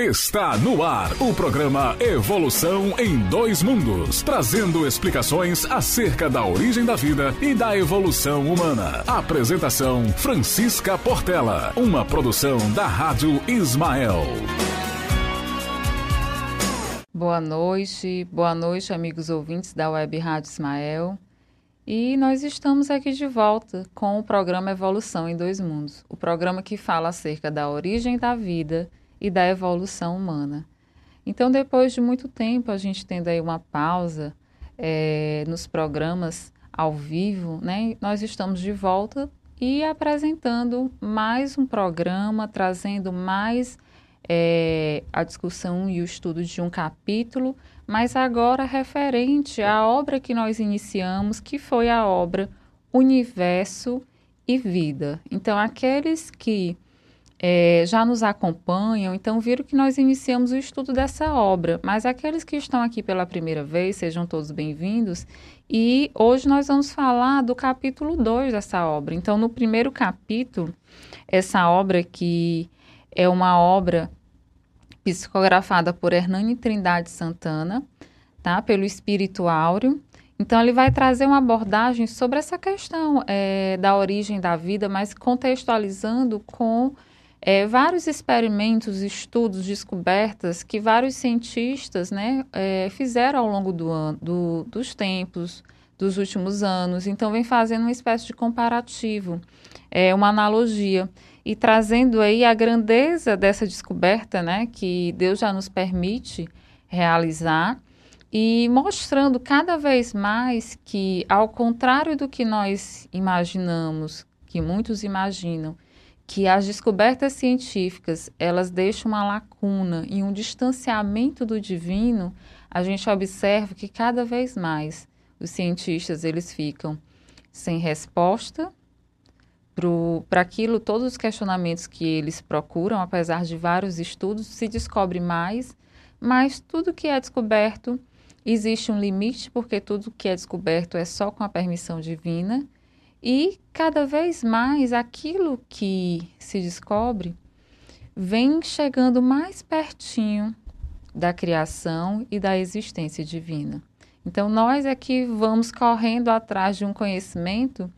Está no ar o programa Evolução em Dois Mundos, trazendo explicações acerca da origem da vida e da evolução humana. Apresentação Francisca Portela, uma produção da Rádio Ismael. Boa noite, boa noite, amigos ouvintes da Web Rádio Ismael. E nós estamos aqui de volta com o programa Evolução em Dois Mundos, o programa que fala acerca da origem da vida e da evolução humana. Então, depois de muito tempo, a gente tendo aí uma pausa é, nos programas ao vivo, né, nós estamos de volta e apresentando mais um programa, trazendo mais é, a discussão e o estudo de um capítulo mas agora referente à obra que nós iniciamos, que foi a obra Universo e Vida. Então, aqueles que é, já nos acompanham, então viram que nós iniciamos o estudo dessa obra, mas aqueles que estão aqui pela primeira vez, sejam todos bem-vindos. E hoje nós vamos falar do capítulo 2 dessa obra. Então, no primeiro capítulo, essa obra que é uma obra psicografada por Hernani Trindade Santana, tá? Pelo Espírito Áureo. Então, ele vai trazer uma abordagem sobre essa questão é, da origem da vida, mas contextualizando com é, vários experimentos, estudos, descobertas que vários cientistas né, é, fizeram ao longo do ano, do, dos tempos, dos últimos anos. Então, vem fazendo uma espécie de comparativo, é, uma analogia e trazendo aí a grandeza dessa descoberta, né, que Deus já nos permite realizar e mostrando cada vez mais que, ao contrário do que nós imaginamos, que muitos imaginam, que as descobertas científicas elas deixam uma lacuna e um distanciamento do divino, a gente observa que cada vez mais os cientistas eles ficam sem resposta para aquilo, todos os questionamentos que eles procuram, apesar de vários estudos, se descobre mais, mas tudo que é descoberto existe um limite, porque tudo que é descoberto é só com a permissão divina, e cada vez mais aquilo que se descobre vem chegando mais pertinho da criação e da existência divina. Então, nós é que vamos correndo atrás de um conhecimento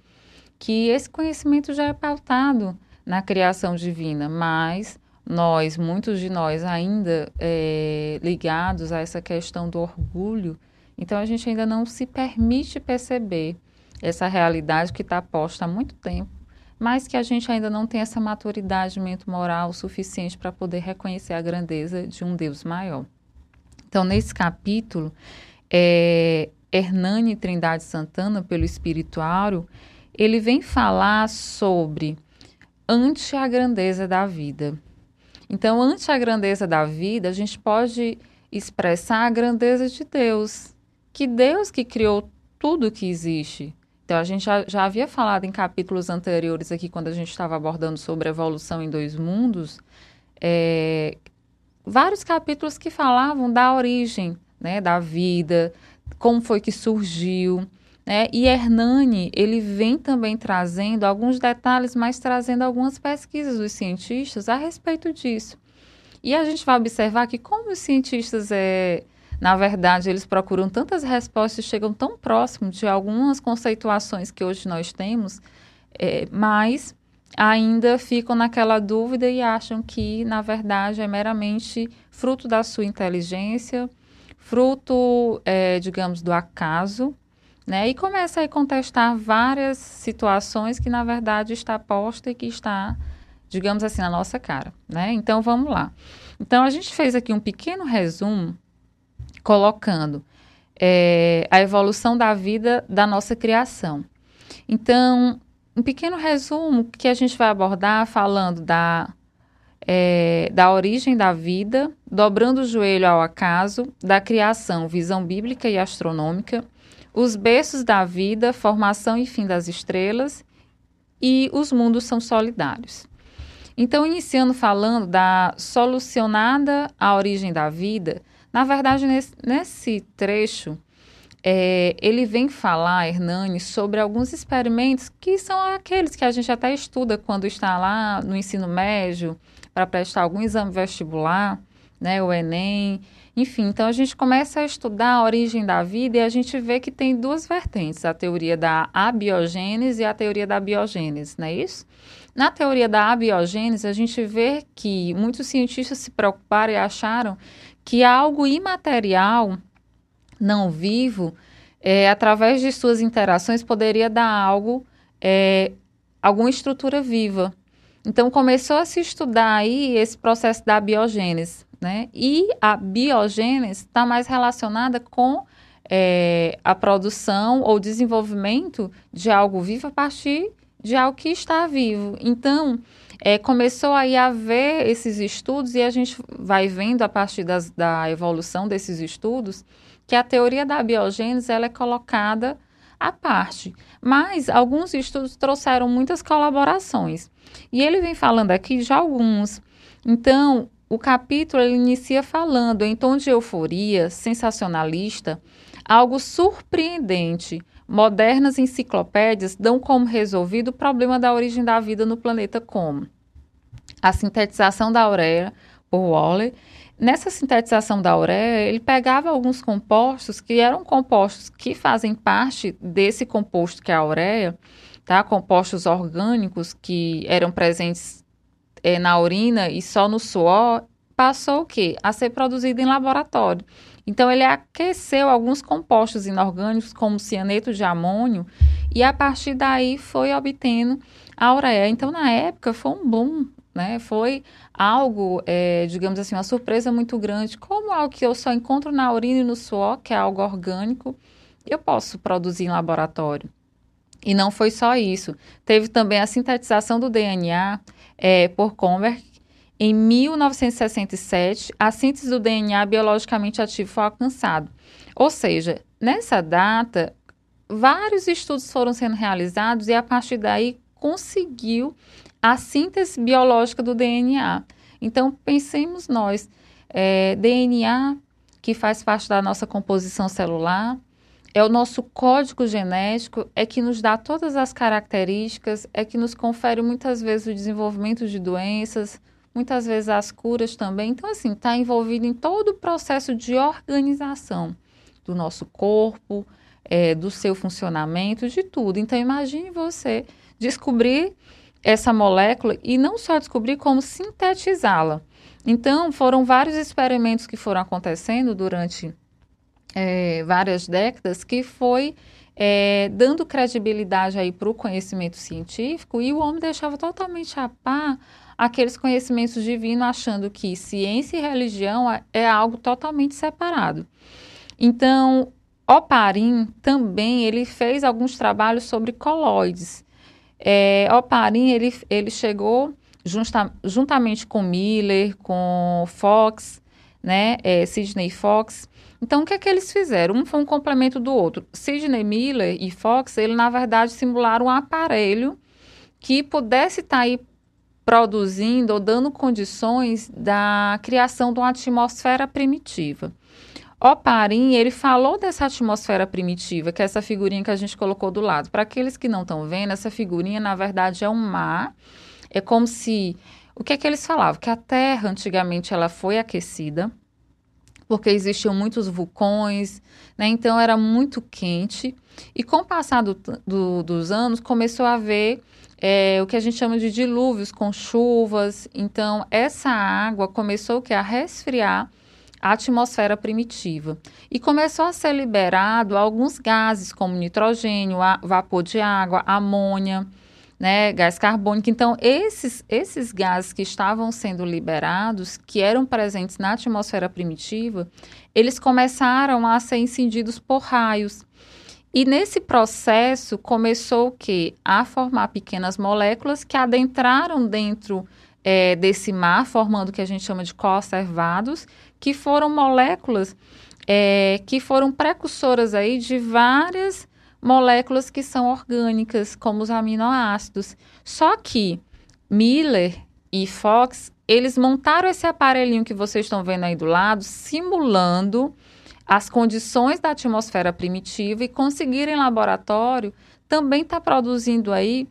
que esse conhecimento já é pautado na criação divina, mas nós, muitos de nós ainda é, ligados a essa questão do orgulho, então a gente ainda não se permite perceber essa realidade que está posta há muito tempo, mas que a gente ainda não tem essa maturidade moral suficiente para poder reconhecer a grandeza de um Deus maior. Então, nesse capítulo, é, Hernani Trindade Santana, pelo Espirituário, ele vem falar sobre ante a grandeza da vida. Então, ante a grandeza da vida, a gente pode expressar a grandeza de Deus, que Deus que criou tudo que existe. Então, a gente já, já havia falado em capítulos anteriores aqui, quando a gente estava abordando sobre evolução em dois mundos, é, vários capítulos que falavam da origem né, da vida, como foi que surgiu. Né? E Hernani, ele vem também trazendo alguns detalhes, mas trazendo algumas pesquisas dos cientistas a respeito disso. E a gente vai observar que como os cientistas, é, na verdade, eles procuram tantas respostas, chegam tão próximo de algumas conceituações que hoje nós temos, é, mas ainda ficam naquela dúvida e acham que, na verdade, é meramente fruto da sua inteligência, fruto, é, digamos, do acaso, né? E começa a contestar várias situações que, na verdade, está posta e que está, digamos assim, na nossa cara, né? Então, vamos lá. Então, a gente fez aqui um pequeno resumo colocando é, a evolução da vida da nossa criação. Então, um pequeno resumo que a gente vai abordar falando da, é, da origem da vida, dobrando o joelho ao acaso, da criação, visão bíblica e astronômica, os berços da vida, formação e fim das estrelas e os mundos são solidários. Então, iniciando falando da solucionada a origem da vida, na verdade, nesse, nesse trecho, é, ele vem falar, Hernani, sobre alguns experimentos que são aqueles que a gente até estuda quando está lá no ensino médio para prestar algum exame vestibular, né, o Enem, enfim. Então a gente começa a estudar a origem da vida e a gente vê que tem duas vertentes, a teoria da abiogênese e a teoria da biogênese, não é isso? Na teoria da abiogênese, a gente vê que muitos cientistas se preocuparam e acharam que algo imaterial, não vivo, é, através de suas interações, poderia dar algo, é, alguma estrutura viva. Então, começou a se estudar aí esse processo da biogênese, né? E a biogênese está mais relacionada com é, a produção ou desenvolvimento de algo vivo a partir de algo que está vivo. Então, é, começou aí a haver esses estudos e a gente vai vendo a partir das, da evolução desses estudos que a teoria da biogênese ela é colocada à parte. Mas alguns estudos trouxeram muitas colaborações. E ele vem falando aqui de alguns. Então, o capítulo ele inicia falando em tom de euforia, sensacionalista, algo surpreendente Modernas enciclopédias dão como resolvido o problema da origem da vida no planeta como a sintetização da ureia por Waller. Nessa sintetização da ureia, ele pegava alguns compostos que eram compostos que fazem parte desse composto que é a ureia, tá? Compostos orgânicos que eram presentes é, na urina e só no suor, passou o quê? A ser produzido em laboratório. Então, ele aqueceu alguns compostos inorgânicos, como cianeto de amônio, e a partir daí foi obtendo a ureia. Então, na época, foi um boom, né? Foi algo, é, digamos assim, uma surpresa muito grande. Como algo que eu só encontro na urina e no suor, que é algo orgânico, eu posso produzir em laboratório. E não foi só isso. Teve também a sintetização do DNA é, por Conver, em 1967, a síntese do DNA biologicamente ativo foi alcançado. Ou seja, nessa data, vários estudos foram sendo realizados e a partir daí conseguiu a síntese biológica do DNA. Então, pensemos nós, é, DNA, que faz parte da nossa composição celular, é o nosso código genético, é que nos dá todas as características, é que nos confere muitas vezes o desenvolvimento de doenças, muitas vezes as curas também. Então, assim, está envolvido em todo o processo de organização do nosso corpo, é, do seu funcionamento, de tudo. Então, imagine você descobrir essa molécula e não só descobrir, como sintetizá-la. Então, foram vários experimentos que foram acontecendo durante é, várias décadas que foi é, dando credibilidade aí para o conhecimento científico e o homem deixava totalmente a par aqueles conhecimentos divinos, achando que ciência e religião é, é algo totalmente separado. Então, Oparin também ele fez alguns trabalhos sobre colóides. É, Oparin ele, ele chegou junta, juntamente com Miller, com Fox, né, é, Sidney Fox. Então, o que é que eles fizeram? Um foi um complemento do outro. Sidney Miller e Fox, ele na verdade simularam um aparelho que pudesse estar tá aí produzindo ou dando condições da criação de uma atmosfera primitiva. Oparin, ele falou dessa atmosfera primitiva, que é essa figurinha que a gente colocou do lado. Para aqueles que não estão vendo, essa figurinha, na verdade, é um mar. É como se... O que é que eles falavam? Que a Terra, antigamente, ela foi aquecida, porque existiam muitos vulcões, né? Então, era muito quente. E com o passar do, do, dos anos, começou a haver é, o que a gente chama de dilúvios com chuvas. Então, essa água começou que, a resfriar a atmosfera primitiva. E começou a ser liberado alguns gases, como nitrogênio, vapor de água, amônia, né, gás carbônico. Então, esses, esses gases que estavam sendo liberados, que eram presentes na atmosfera primitiva, eles começaram a ser incendidos por raios. E nesse processo começou o? A formar pequenas moléculas que adentraram dentro é, desse mar, formando o que a gente chama de conservados, que foram moléculas é, que foram precursoras aí de várias moléculas que são orgânicas, como os aminoácidos. Só que Miller e Fox, eles montaram esse aparelhinho que vocês estão vendo aí do lado, simulando as condições da atmosfera primitiva e conseguir em laboratório também está produzindo aí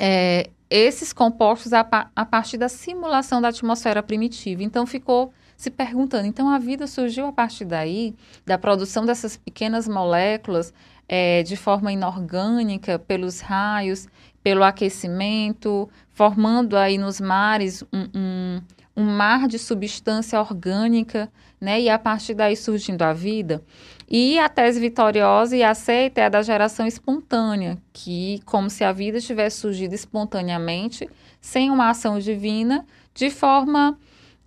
é, esses compostos a, a, partir da simulação da atmosfera primitiva. Então ficou se perguntando, então a vida surgiu a partir daí, da produção dessas pequenas moléculas é, de forma inorgânica, pelos raios, pelo aquecimento, formando aí nos mares um, um, um mar de substância orgânica, né? E a partir daí surgindo a vida. E a tese vitoriosa e aceita é a da geração espontânea, que como se a vida tivesse surgido espontaneamente, sem uma ação divina, de forma,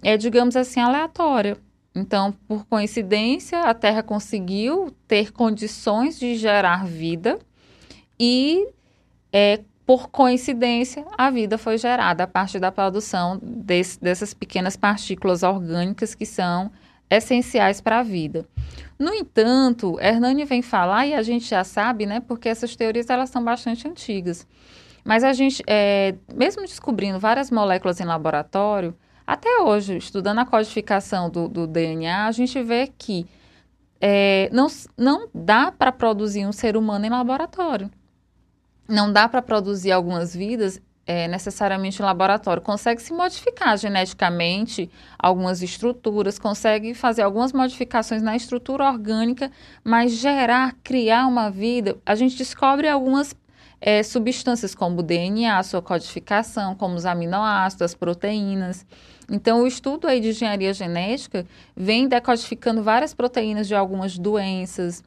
é, digamos assim, aleatória. Então, por coincidência, a Terra conseguiu ter condições de gerar vida e, é, por coincidência, a vida foi gerada a partir da produção desse, dessas pequenas partículas orgânicas que são essenciais para a vida. No entanto, Hernani vem falar, e a gente já sabe, né, porque essas teorias elas são bastante antigas, mas a gente, é, mesmo descobrindo várias moléculas em laboratório, até hoje, estudando a codificação do, do DNA, a gente vê que é, não, não dá para produzir um ser humano em laboratório. Não dá para produzir algumas vidas é, necessariamente em laboratório. Consegue se modificar geneticamente algumas estruturas, consegue fazer algumas modificações na estrutura orgânica, mas gerar, criar uma vida, a gente descobre algumas é, substâncias como o DNA, sua codificação, como os aminoácidos, as proteínas. Então, o estudo aí de engenharia genética vem decodificando várias proteínas de algumas doenças,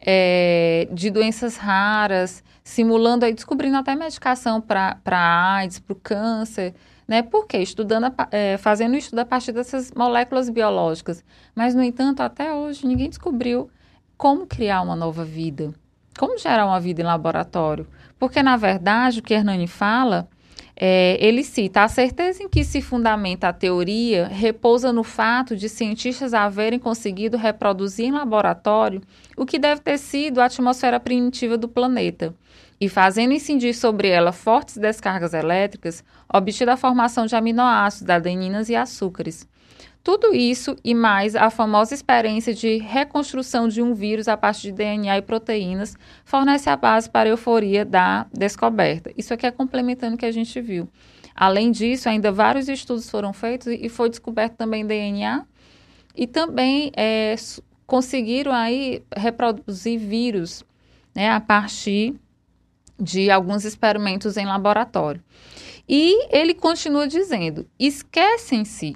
é, de doenças raras, simulando aí, descobrindo até medicação para AIDS, para o câncer, né? Por quê? Estudando, é, fazendo estudo a partir dessas moléculas biológicas. Mas, no entanto, até hoje ninguém descobriu como criar uma nova vida, como gerar uma vida em laboratório. Porque, na verdade, o que Hernani fala é, ele cita: a certeza em que se fundamenta a teoria repousa no fato de cientistas haverem conseguido reproduzir em laboratório o que deve ter sido a atmosfera primitiva do planeta, e fazendo incidir sobre ela fortes descargas elétricas, obtida a formação de aminoácidos, adeninas e açúcares. Tudo isso e mais a famosa experiência de reconstrução de um vírus a partir de DNA e proteínas fornece a base para a euforia da descoberta. Isso aqui é complementando o que a gente viu. Além disso, ainda vários estudos foram feitos e foi descoberto também DNA e também é, conseguiram aí reproduzir vírus né, a partir de alguns experimentos em laboratório. E ele continua dizendo: esquecem-se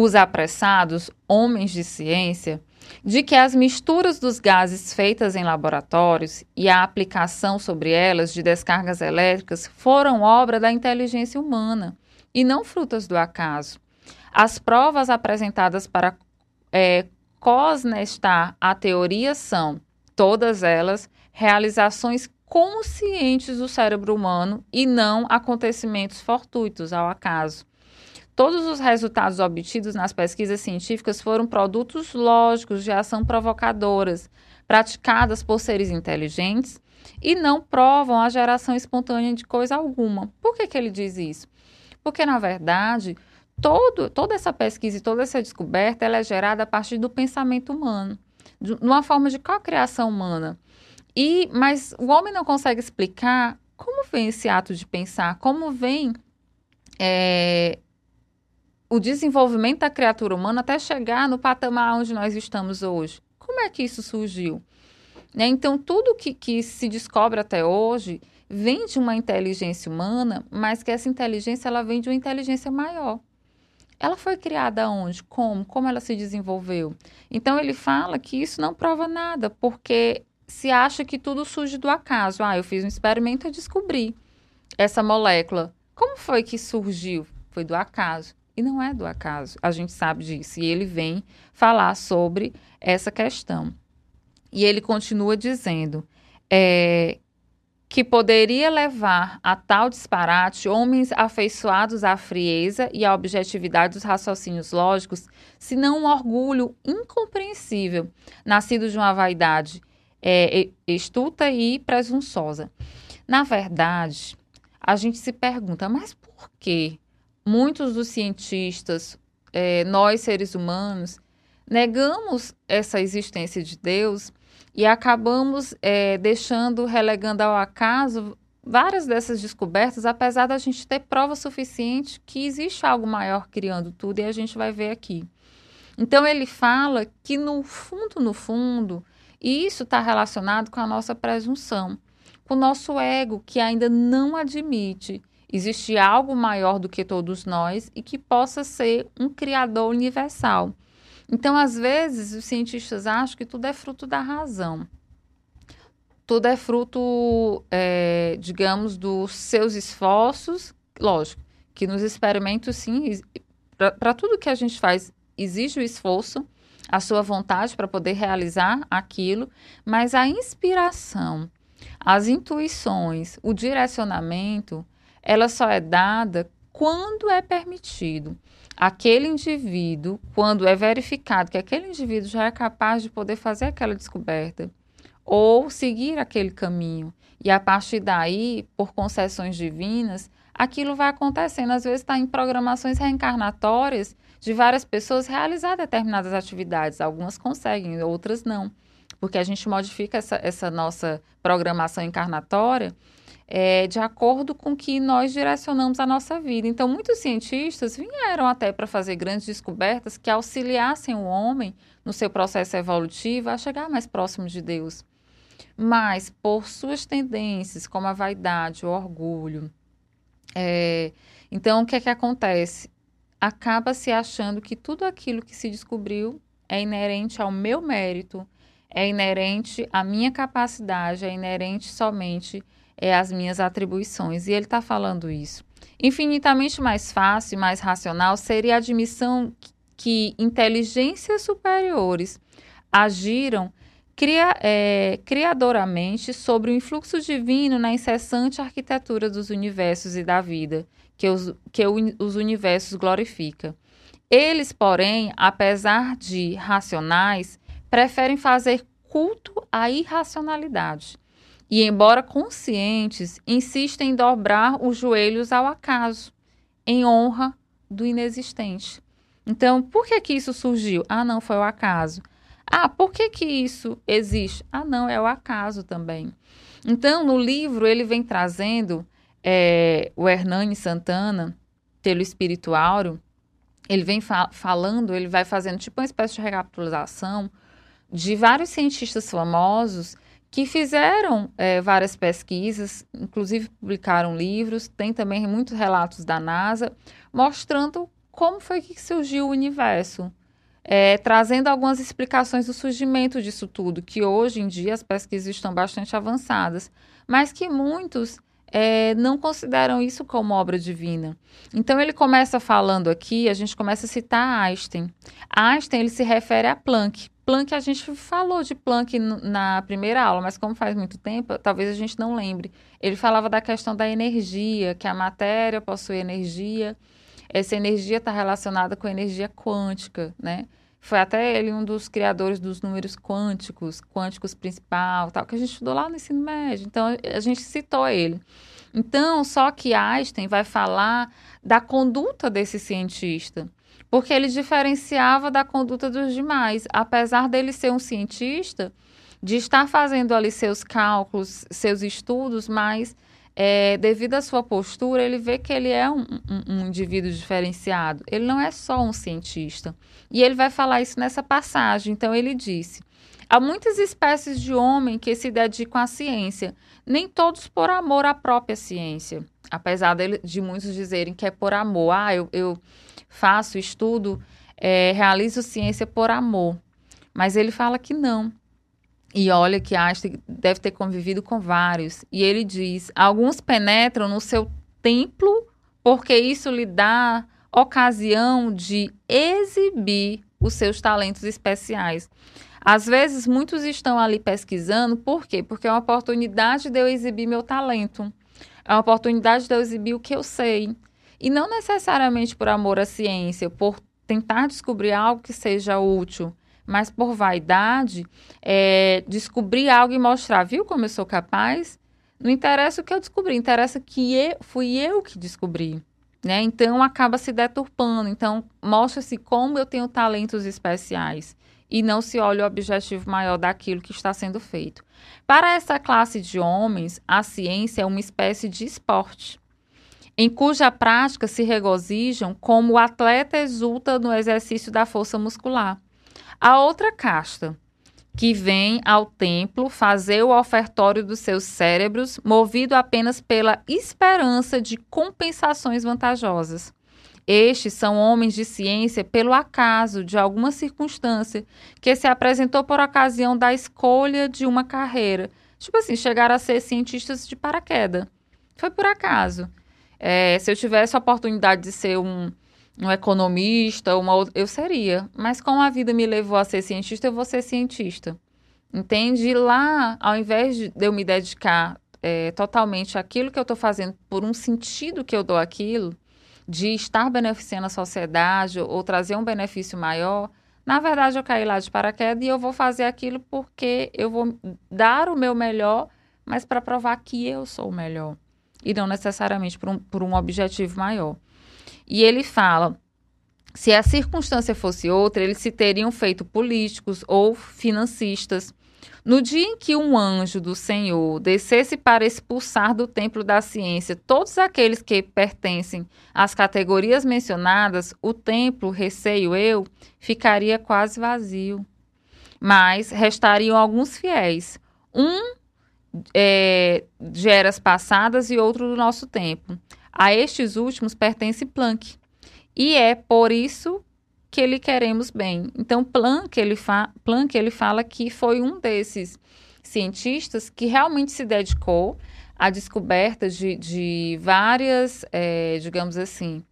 os apressados, homens de ciência, de que as misturas dos gases feitas em laboratórios e a aplicação sobre elas de descargas elétricas foram obra da inteligência humana e não frutas do acaso. As provas apresentadas para é, cosnestar a teoria são, todas elas, realizações conscientes do cérebro humano e não acontecimentos fortuitos ao acaso. Todos os resultados obtidos nas pesquisas científicas foram produtos lógicos de ação provocadoras, praticadas por seres inteligentes e não provam a geração espontânea de coisa alguma. Por que, que ele diz isso? Porque, na verdade, todo, toda essa pesquisa e toda essa descoberta ela é gerada a partir do pensamento humano, de uma forma de co-criação humana. E, mas o homem não consegue explicar como vem esse ato de pensar, como vem é, o desenvolvimento da criatura humana até chegar no patamar onde nós estamos hoje. Como é que isso surgiu? Né? Então, tudo que, que se descobre até hoje vem de uma inteligência humana, mas que essa inteligência ela vem de uma inteligência maior. Ela foi criada onde? Como? Como ela se desenvolveu? Então ele fala que isso não prova nada, porque se acha que tudo surge do acaso. Ah, eu fiz um experimento e descobri essa molécula. Como foi que surgiu? Foi do acaso. E não é do acaso, a gente sabe disso. E ele vem falar sobre essa questão. E ele continua dizendo é, que poderia levar a tal disparate homens afeiçoados à frieza e à objetividade dos raciocínios lógicos, se não um orgulho incompreensível, nascido de uma vaidade é, estuta e presunçosa. Na verdade, a gente se pergunta, mas por que muitos dos cientistas, é, nós seres humanos, negamos essa existência de Deus e acabamos é, deixando, relegando ao acaso várias dessas descobertas, apesar da gente ter prova suficiente que existe algo maior criando tudo, e a gente vai ver aqui. Então, ele fala que, no fundo, no fundo, isso está relacionado com a nossa presunção, com o nosso ego, que ainda não admite existe algo maior do que todos nós e que possa ser um criador universal. Então, às vezes, os cientistas acham que tudo é fruto da razão. Tudo é fruto, é, digamos, dos seus esforços. Lógico, que nos experimentos, sim, para tudo que a gente faz, exige o esforço, a sua vontade para poder realizar aquilo, mas a inspiração, as intuições, o direcionamento, ela só é dada quando é permitido. Aquele indivíduo, quando é verificado que aquele indivíduo já é capaz de poder fazer aquela descoberta ou seguir aquele caminho, e a partir daí, por concessões divinas, aquilo vai acontecendo. Às vezes está em programações reencarnatórias de várias pessoas realizar determinadas atividades. Algumas conseguem, outras não. Porque a gente modifica essa, essa nossa programação encarnatória é, de acordo com que nós direcionamos a nossa vida. Então, muitos cientistas vieram até para fazer grandes descobertas que auxiliassem o homem no seu processo evolutivo a chegar mais próximo de Deus. Mas, por suas tendências, como a vaidade, o orgulho, é, então o que é que acontece? Acaba se achando que tudo aquilo que se descobriu é inerente ao meu mérito, é inerente à minha capacidade, é inerente somente é, as minhas atribuições. E ele está falando isso. Infinitamente mais fácil e mais racional seria a admissão que inteligências superiores agiram cria, é, criadoramente sobre o influxo divino na incessante arquitetura dos universos e da vida, que os, que os universos glorifica. Eles, porém, apesar de racionais, preferem fazer culto à irracionalidade e, embora conscientes, insistem em dobrar os joelhos ao acaso, em honra do inexistente. Então, por que que isso surgiu? Ah, não, foi o acaso. Ah, por que que isso existe? Ah, não, é o acaso também. Então, no livro, ele vem trazendo é, o Hernani Santana, pelo espiritual, ele vem fa falando, ele vai fazendo tipo uma espécie de recapitulação de vários cientistas famosos que fizeram é, várias pesquisas, inclusive publicaram livros, tem também muitos relatos da NASA, mostrando como foi que surgiu o universo, é, trazendo algumas explicações do surgimento disso tudo, que hoje em dia as pesquisas estão bastante avançadas, mas que muitos é, não consideram isso como obra divina. Então ele começa falando aqui, a gente começa a citar Einstein. Einstein ele se refere a Planck. Planck, a gente falou de Planck na primeira aula, mas como faz muito tempo, talvez a gente não lembre. Ele falava da questão da energia, que a matéria possui energia. Essa energia está relacionada com a energia quântica, né? Foi até ele um dos criadores dos números quânticos, quânticos principal, tal, que a gente estudou lá no ensino médio. Então, a gente citou ele. Então, só que Einstein vai falar da conduta desse cientista porque ele diferenciava da conduta dos demais. Apesar dele ser um cientista, de estar fazendo ali seus cálculos, seus estudos, mas é, devido à sua postura, ele vê que ele é um, um, um, indivíduo diferenciado. Ele não é só um cientista. E ele vai falar isso nessa passagem. Então, ele disse: há muitas espécies de homem que se dedicam à ciência, nem todos por amor à própria ciência. Apesar de, de muitos dizerem que é por amor. Ah, eu, eu faço, estudo, é, realizo ciência por amor. Mas ele fala que não. E olha que Einstein deve ter convivido com vários. E ele diz: alguns penetram no seu templo porque isso lhe dá ocasião de exibir os seus talentos especiais. Às vezes, muitos estão ali pesquisando, por quê? Porque é uma oportunidade de eu exibir meu talento. É uma oportunidade de eu exibir o que eu sei. E não necessariamente por amor à ciência, por tentar descobrir algo que seja útil, mas por vaidade, é, descobrir algo e mostrar, viu como eu sou capaz? Não interessa o que eu descobri, interessa que eu, fui eu que descobri. Né? Então acaba se deturpando. Então mostra-se como eu tenho talentos especiais. e não se olha o objetivo maior daquilo que está sendo feito. Para essa classe de homens, a ciência é uma espécie de esporte, em cuja prática se regozijam como o atleta exulta no exercício da força muscular. A outra casta, que vem ao templo fazer o ofertório dos seus cérebros, movido apenas pela esperança de compensações vantajosas. Estes são homens de ciência pelo acaso de alguma circunstância que se apresentou por ocasião da escolha de uma carreira. Tipo assim, chegar a ser cientistas de paraquedas. Foi por acaso. É, se eu tivesse a oportunidade de ser um, um economista, uma, eu seria. Mas como a vida me levou a ser cientista, eu vou ser cientista. Entende? Lá, ao invés de eu me dedicar é, totalmente àquilo que eu estou fazendo por um sentido que eu dou aquilo, de estar beneficiando a sociedade ou trazer um benefício maior, na verdade eu caí lá de paraquedas e eu vou fazer aquilo porque eu vou dar o meu melhor, mas para provar que eu sou o melhor. E não necessariamente por um, por um objetivo maior. E ele fala: se a circunstância fosse outra, eles se teriam feito políticos ou financistas no dia em que um anjo do Senhor descesse para expulsar do templo da ciência todos aqueles que pertencem às categorias mencionadas, o templo, receio eu, ficaria quase vazio. Mas restariam alguns fiéis, um é, de eras passadas e outro do nosso tempo. A estes últimos pertence Planck. E é por isso que lhe queremos bem. Então, Planck ele, fa Planck, ele fala que foi um desses cientistas que realmente se dedicou à descoberta de, de várias, é, digamos assim,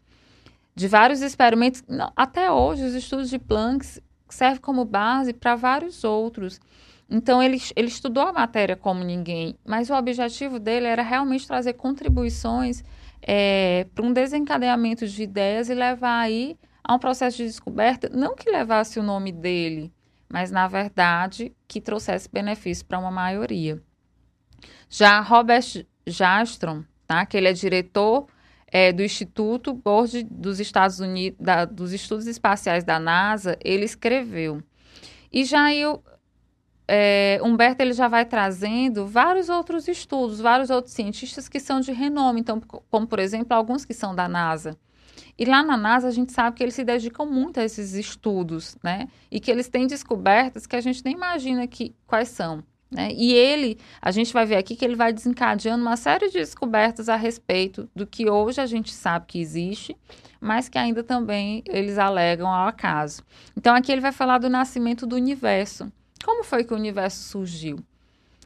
de vários experimentos. Até hoje, os estudos de Planck servem como base para vários outros. Então, ele, ele estudou a matéria como ninguém, mas o objetivo dele era realmente trazer contribuições é, para um desencadeamento de ideias e levar aí a um processo de descoberta, não que levasse o nome dele, mas na verdade que trouxesse benefício para uma maioria. Já Robert Jastrom, tá, que ele é diretor é, do Instituto Board dos Estados Unidos, da, dos Estudos Espaciais da NASA, ele escreveu. E já eu, é, Humberto ele já vai trazendo vários outros estudos, vários outros cientistas que são de renome, então, como por exemplo alguns que são da NASA. E lá na NASA a gente sabe que eles se dedicam muito a esses estudos, né? E que eles têm descobertas que a gente nem imagina que quais são. Né? E ele, a gente vai ver aqui que ele vai desencadeando uma série de descobertas a respeito do que hoje a gente sabe que existe, mas que ainda também eles alegam ao acaso. Então aqui ele vai falar do nascimento do universo. Como foi que o universo surgiu?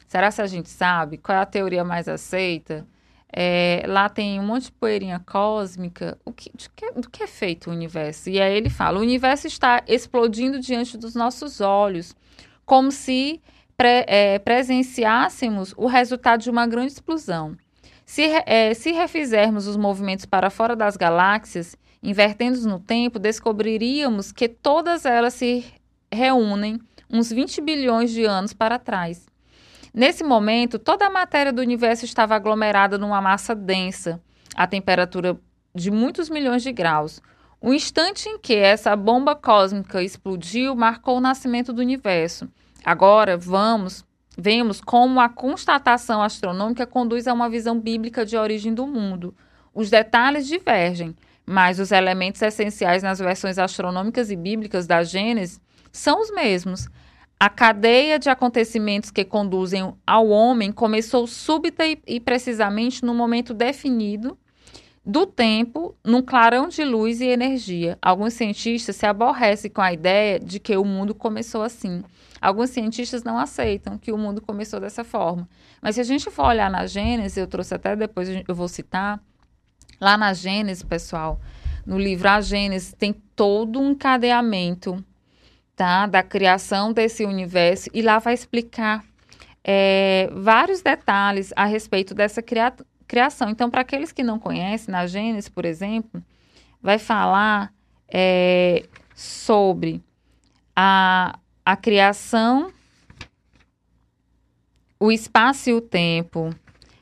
Será que a gente sabe? Qual é a teoria mais aceita? É, lá tem um monte de poeirinha cósmica. O que, que, do que é feito o universo? E aí ele fala: o universo está explodindo diante dos nossos olhos, como se pre, é, presenciássemos o resultado de uma grande explosão. Se, é, se refizermos os movimentos para fora das galáxias, invertendo no tempo, descobriríamos que todas elas se reúnem uns 20 bilhões de anos para trás. Nesse momento, toda a matéria do universo estava aglomerada numa massa densa, a temperatura de muitos milhões de graus. O instante em que essa bomba cósmica explodiu marcou o nascimento do universo. Agora, vamos, vemos como a constatação astronômica conduz a uma visão bíblica de origem do mundo. Os detalhes divergem, mas os elementos essenciais nas versões astronômicas e bíblicas da Gênesis são os mesmos. A cadeia de acontecimentos que conduzem ao homem começou súbita e, precisamente no momento definido do tempo, num clarão de luz e energia. Alguns cientistas se aborrecem com a ideia de que o mundo começou assim. Alguns cientistas não aceitam que o mundo começou dessa forma. Mas se a gente for olhar na Gênesis, eu trouxe até depois, eu vou citar, lá na Gênesis, pessoal, no livro A Gênesis, tem todo um encadeamento tá? Da criação desse universo e lá vai explicar é, vários detalhes a respeito dessa cria criação. Então, para aqueles que não conhecem, na Gênesis, por exemplo, vai falar é, sobre a, a criação, o espaço e o tempo,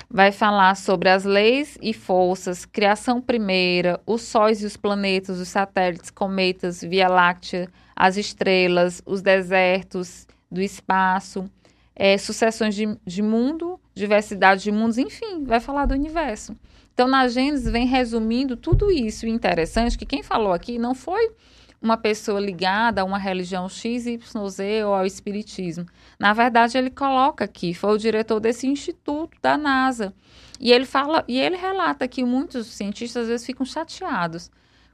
vai falar sobre as leis e forças, criação primeira, os sóis e os planetas, os satélites, cometas, Via Láctea, as estrelas, os desertos do espaço, é, sucessões de, de mundo, diversidade de mundos, enfim, vai falar do universo. Então, na Gênesis vem resumindo tudo isso. E interessante que quem falou aqui não foi uma pessoa ligada a uma religião XYZ ou ao espiritismo. Na verdade, ele coloca aqui, foi o diretor desse instituto da NASA. E ele fala, e ele relata que muitos cientistas às vezes ficam chateados,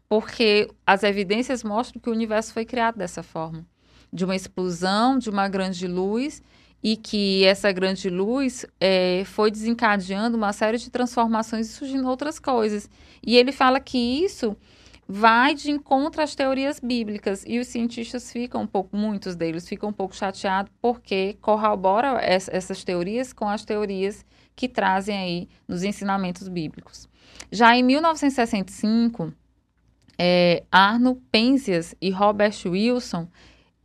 porque as evidências mostram que o universo foi criado dessa forma, de uma explosão, de uma grande luz, e que essa grande luz é, foi desencadeando uma série de transformações e surgindo outras coisas. E ele fala que isso vai de encontro às teorias bíblicas e os cientistas ficam um pouco, muitos deles ficam um pouco chateados porque corrobora essas teorias com as teorias que trazem aí nos ensinamentos bíblicos. Já em 1965, é, Arno Penzias e Robert Wilson,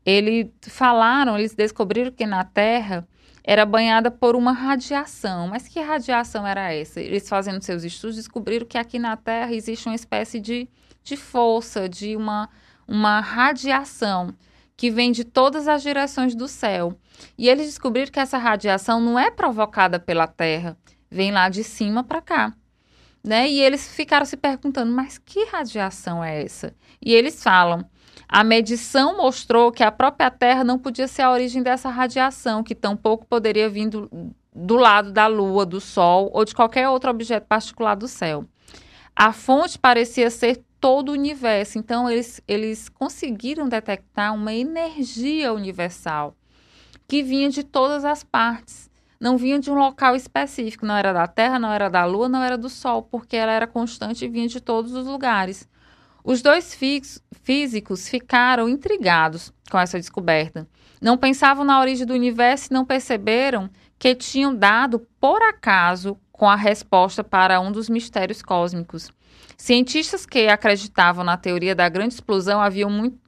eles falaram, eles descobriram que na Terra era banhada por uma radiação. Mas que radiação era essa? Eles fazendo seus estudos descobriram que aqui na Terra existe uma espécie de de força, de uma, uma radiação que vem de todas as direções do céu. E eles descobriram que essa radiação não é provocada pela Terra, vem lá de cima para cá. Né? E eles ficaram se perguntando, mas que radiação é essa? E eles falam, a medição mostrou que a própria Terra não podia ser a origem dessa radiação, que tampouco poderia vir do, do lado da Lua, do Sol ou de qualquer outro objeto particular do céu. A fonte parecia ser todo o universo. Então, eles, eles conseguiram detectar uma energia universal que vinha de todas as partes. Não vinha de um local específico, não era da Terra, não era da Lua, não era do Sol, porque ela era constante e vinha de todos os lugares. Os dois físicos ficaram intrigados com essa descoberta. Não pensavam na origem do universo e não perceberam que tinham dado, por acaso, com a resposta para um dos mistérios cósmicos. Cientistas que acreditavam na teoria da grande explosão haviam muito,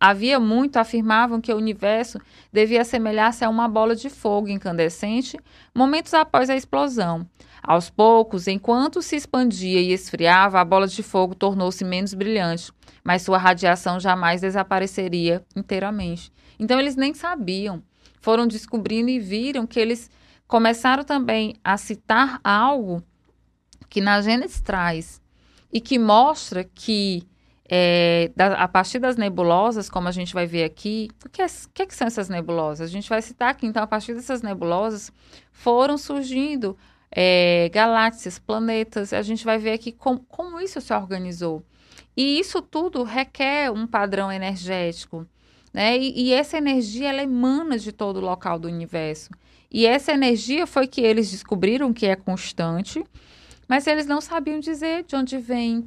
havia muito afirmavam que o universo devia assemelhar-se a uma bola de fogo incandescente momentos após a explosão. Aos poucos, enquanto se expandia e esfriava, a bola de fogo tornou-se menos brilhante, mas sua radiação jamais desapareceria inteiramente. Então eles nem sabiam. Foram descobrindo e viram que eles começaram também a citar algo que na Gênesis traz e que mostra que é, da, a partir das nebulosas, como a gente vai ver aqui, o que, é, que, é que, são essas nebulosas? A gente vai citar aqui, então, a partir dessas nebulosas foram surgindo é, galáxias, planetas, a gente vai ver aqui com, como isso se organizou. E isso tudo requer um padrão energético, né? E, e essa energia, ela emana de todo o local do universo. E essa energia foi que eles descobriram que é constante, mas eles não sabiam dizer de onde vem,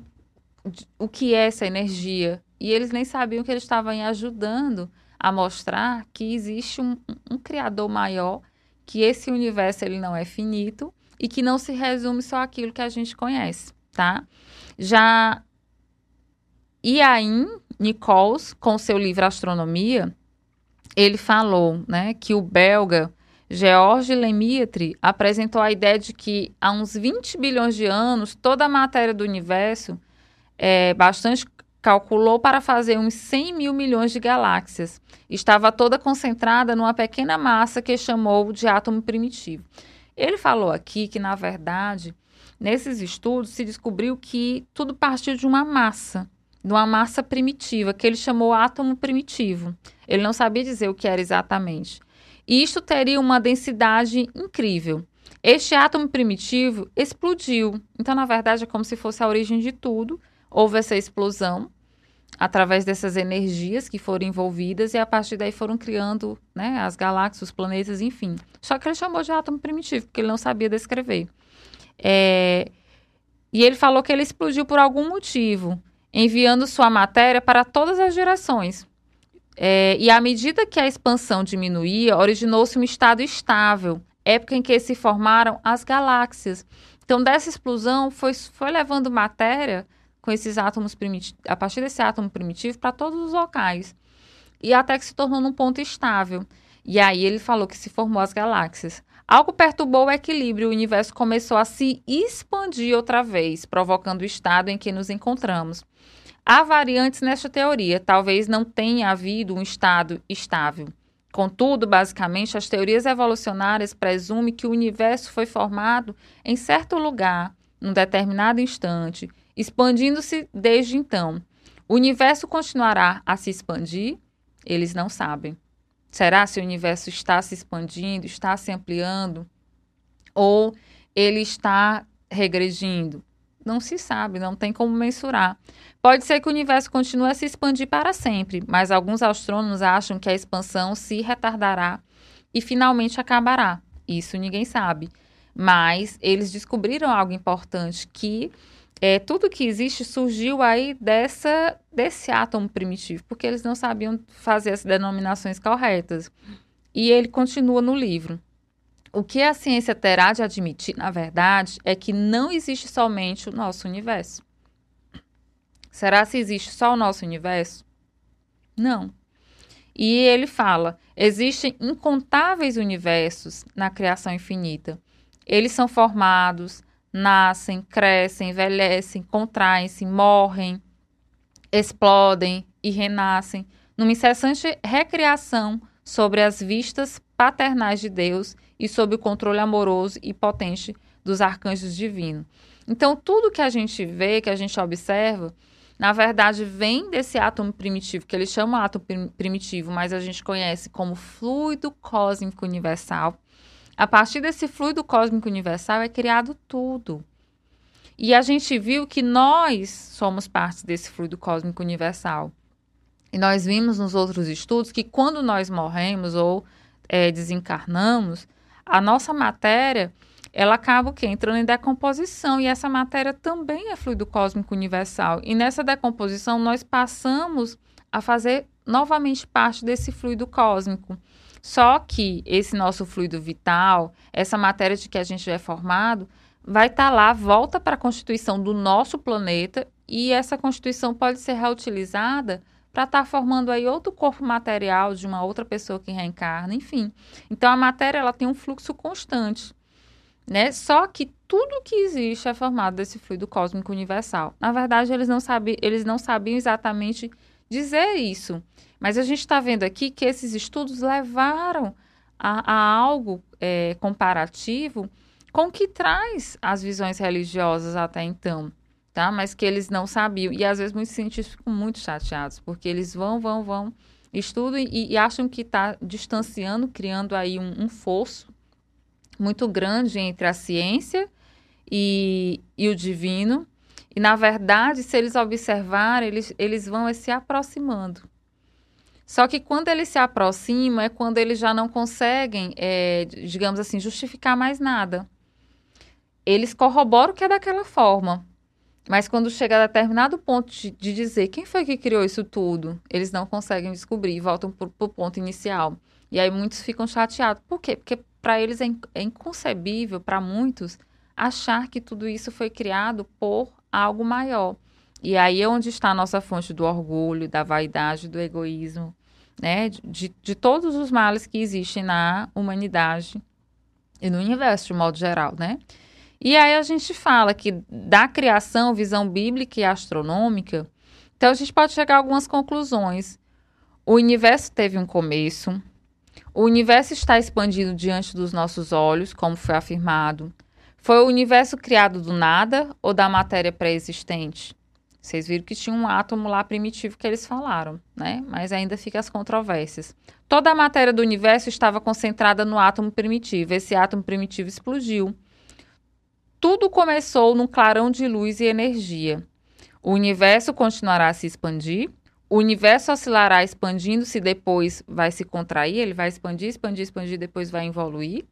o que é essa energia. E eles nem sabiam que eles estavam ajudando a mostrar que existe um, um criador maior, que esse universo ele não é finito e que não se resume só aquilo que a gente conhece, tá? Já Iain Nichols, com seu livro Astronomia, ele falou, né, que o belga George Lemaitre apresentou a ideia de que há uns 20 bilhões de anos toda a matéria do universo é, bastante calculou para fazer uns 100 mil milhões de galáxias. Estava toda concentrada numa pequena massa que chamou de átomo primitivo. Ele falou aqui que, na verdade, nesses estudos se descobriu que tudo partiu de uma massa, de uma massa primitiva, que ele chamou átomo primitivo. Ele não sabia dizer o que era exatamente. E isto teria uma densidade incrível. Este átomo primitivo explodiu. Então, na verdade, é como se fosse a origem de tudo. Houve essa explosão através dessas energias que foram envolvidas e a partir daí foram criando né, as galáxias, os planetas, enfim. Só que ele chamou de átomo primitivo, porque ele não sabia descrever. É... E ele falou que ele explodiu por algum motivo, enviando sua matéria para todas as direções. É, e à medida que a expansão diminuía, originou-se um estado estável, época em que se formaram as galáxias. Então, dessa explosão, foi, foi levando matéria com esses átomos primitivos, a partir desse átomo primitivo, para todos os locais. E até que se tornou num ponto estável. E aí ele falou que se formou as galáxias. Algo perturbou o equilíbrio o universo começou a se expandir outra vez, provocando o estado em que nos encontramos. Há variantes nesta teoria, talvez não tenha havido um estado estável. Contudo, basicamente, as teorias evolucionárias presumem que o universo foi formado em certo lugar, num determinado instante, expandindo-se desde então. O universo continuará a se expandir? Eles não sabem. Será se o universo está se expandindo, está se ampliando ou ele está regredindo? Não se sabe, não tem como mensurar. Pode ser que o universo continue a se expandir para sempre, mas alguns astrônomos acham que a expansão se retardará e finalmente acabará. Isso ninguém sabe. Mas eles descobriram algo importante que é, tudo que existe surgiu aí dessa, desse átomo primitivo, porque eles não sabiam fazer as denominações corretas. E ele continua no livro. O que a ciência terá de admitir, na verdade, é que não existe somente o nosso universo. Será se existe só o nosso universo? Não. E ele fala: existem incontáveis universos na criação infinita. Eles são formados, nascem, crescem, envelhecem, contraem-se, morrem, explodem e renascem, numa incessante recriação sobre as vistas paternais de Deus e sob o controle amoroso e potente dos arcanjos divinos. Então, tudo que a gente vê, que a gente observa, na verdade, vem desse átomo primitivo, que eles chamam átomo primitivo, mas a gente conhece como fluido cósmico universal, a partir desse fluido cósmico universal é criado tudo. E a gente viu que nós somos parte desse fluido cósmico universal. E nós vimos nos outros estudos que quando nós morremos ou é, desencarnamos, a nossa matéria ela acaba o quê? entrando em decomposição e essa matéria também é fluido cósmico universal. E nessa decomposição nós passamos a fazer novamente parte desse fluido cósmico. Só que esse nosso fluido vital, essa matéria de que a gente é formado, vai estar tá lá, volta para a constituição do nosso planeta e essa constituição pode ser reutilizada para estar tá formando aí outro corpo material de uma outra pessoa que reencarna, enfim. Então a matéria ela tem um fluxo constante, né? Só que tudo que existe é formado desse fluido cósmico universal. Na verdade, eles não sabiam, eles não sabiam exatamente dizer isso. Mas a gente está vendo aqui que esses estudos levaram a, a algo é, comparativo com o que traz as visões religiosas até então, tá? Mas que eles não sabiam. E às vezes muitos cientistas ficam muito chateados, porque eles vão, vão, vão, estudam e, e acham que está distanciando, criando aí um, um, fosso muito grande entre a ciência e, e o divino. E, na verdade, se eles observarem, eles, eles vão se aproximando. Só que quando eles se aproximam é quando eles já não conseguem, é, digamos assim, justificar mais nada. Eles corroboram que é daquela forma. Mas quando chega a determinado ponto de, de dizer quem foi que criou isso tudo, eles não conseguem descobrir e voltam para o ponto inicial. E aí muitos ficam chateados. Por quê? Porque para eles é, é inconcebível, para muitos, achar que tudo isso foi criado por algo maior. E aí é onde está a nossa fonte do orgulho, da vaidade, do egoísmo, né, de, de todos os males que existem na humanidade e no universo de modo geral, né? E aí a gente fala que da criação, visão bíblica e astronômica, então a gente pode chegar a algumas conclusões. O universo teve um começo, o universo está expandindo diante dos nossos olhos, como foi afirmado. Foi o universo criado do nada ou da matéria pré-existente? Vocês viram que tinha um átomo lá primitivo que eles falaram, né? Mas ainda fica as controvérsias. Toda a matéria do universo estava concentrada no átomo primitivo. Esse átomo primitivo explodiu. Tudo começou num clarão de luz e energia. O universo continuará a se expandir. O universo oscilará expandindo-se, depois vai se contrair, ele vai expandir, expandir, expandir, depois vai evoluir.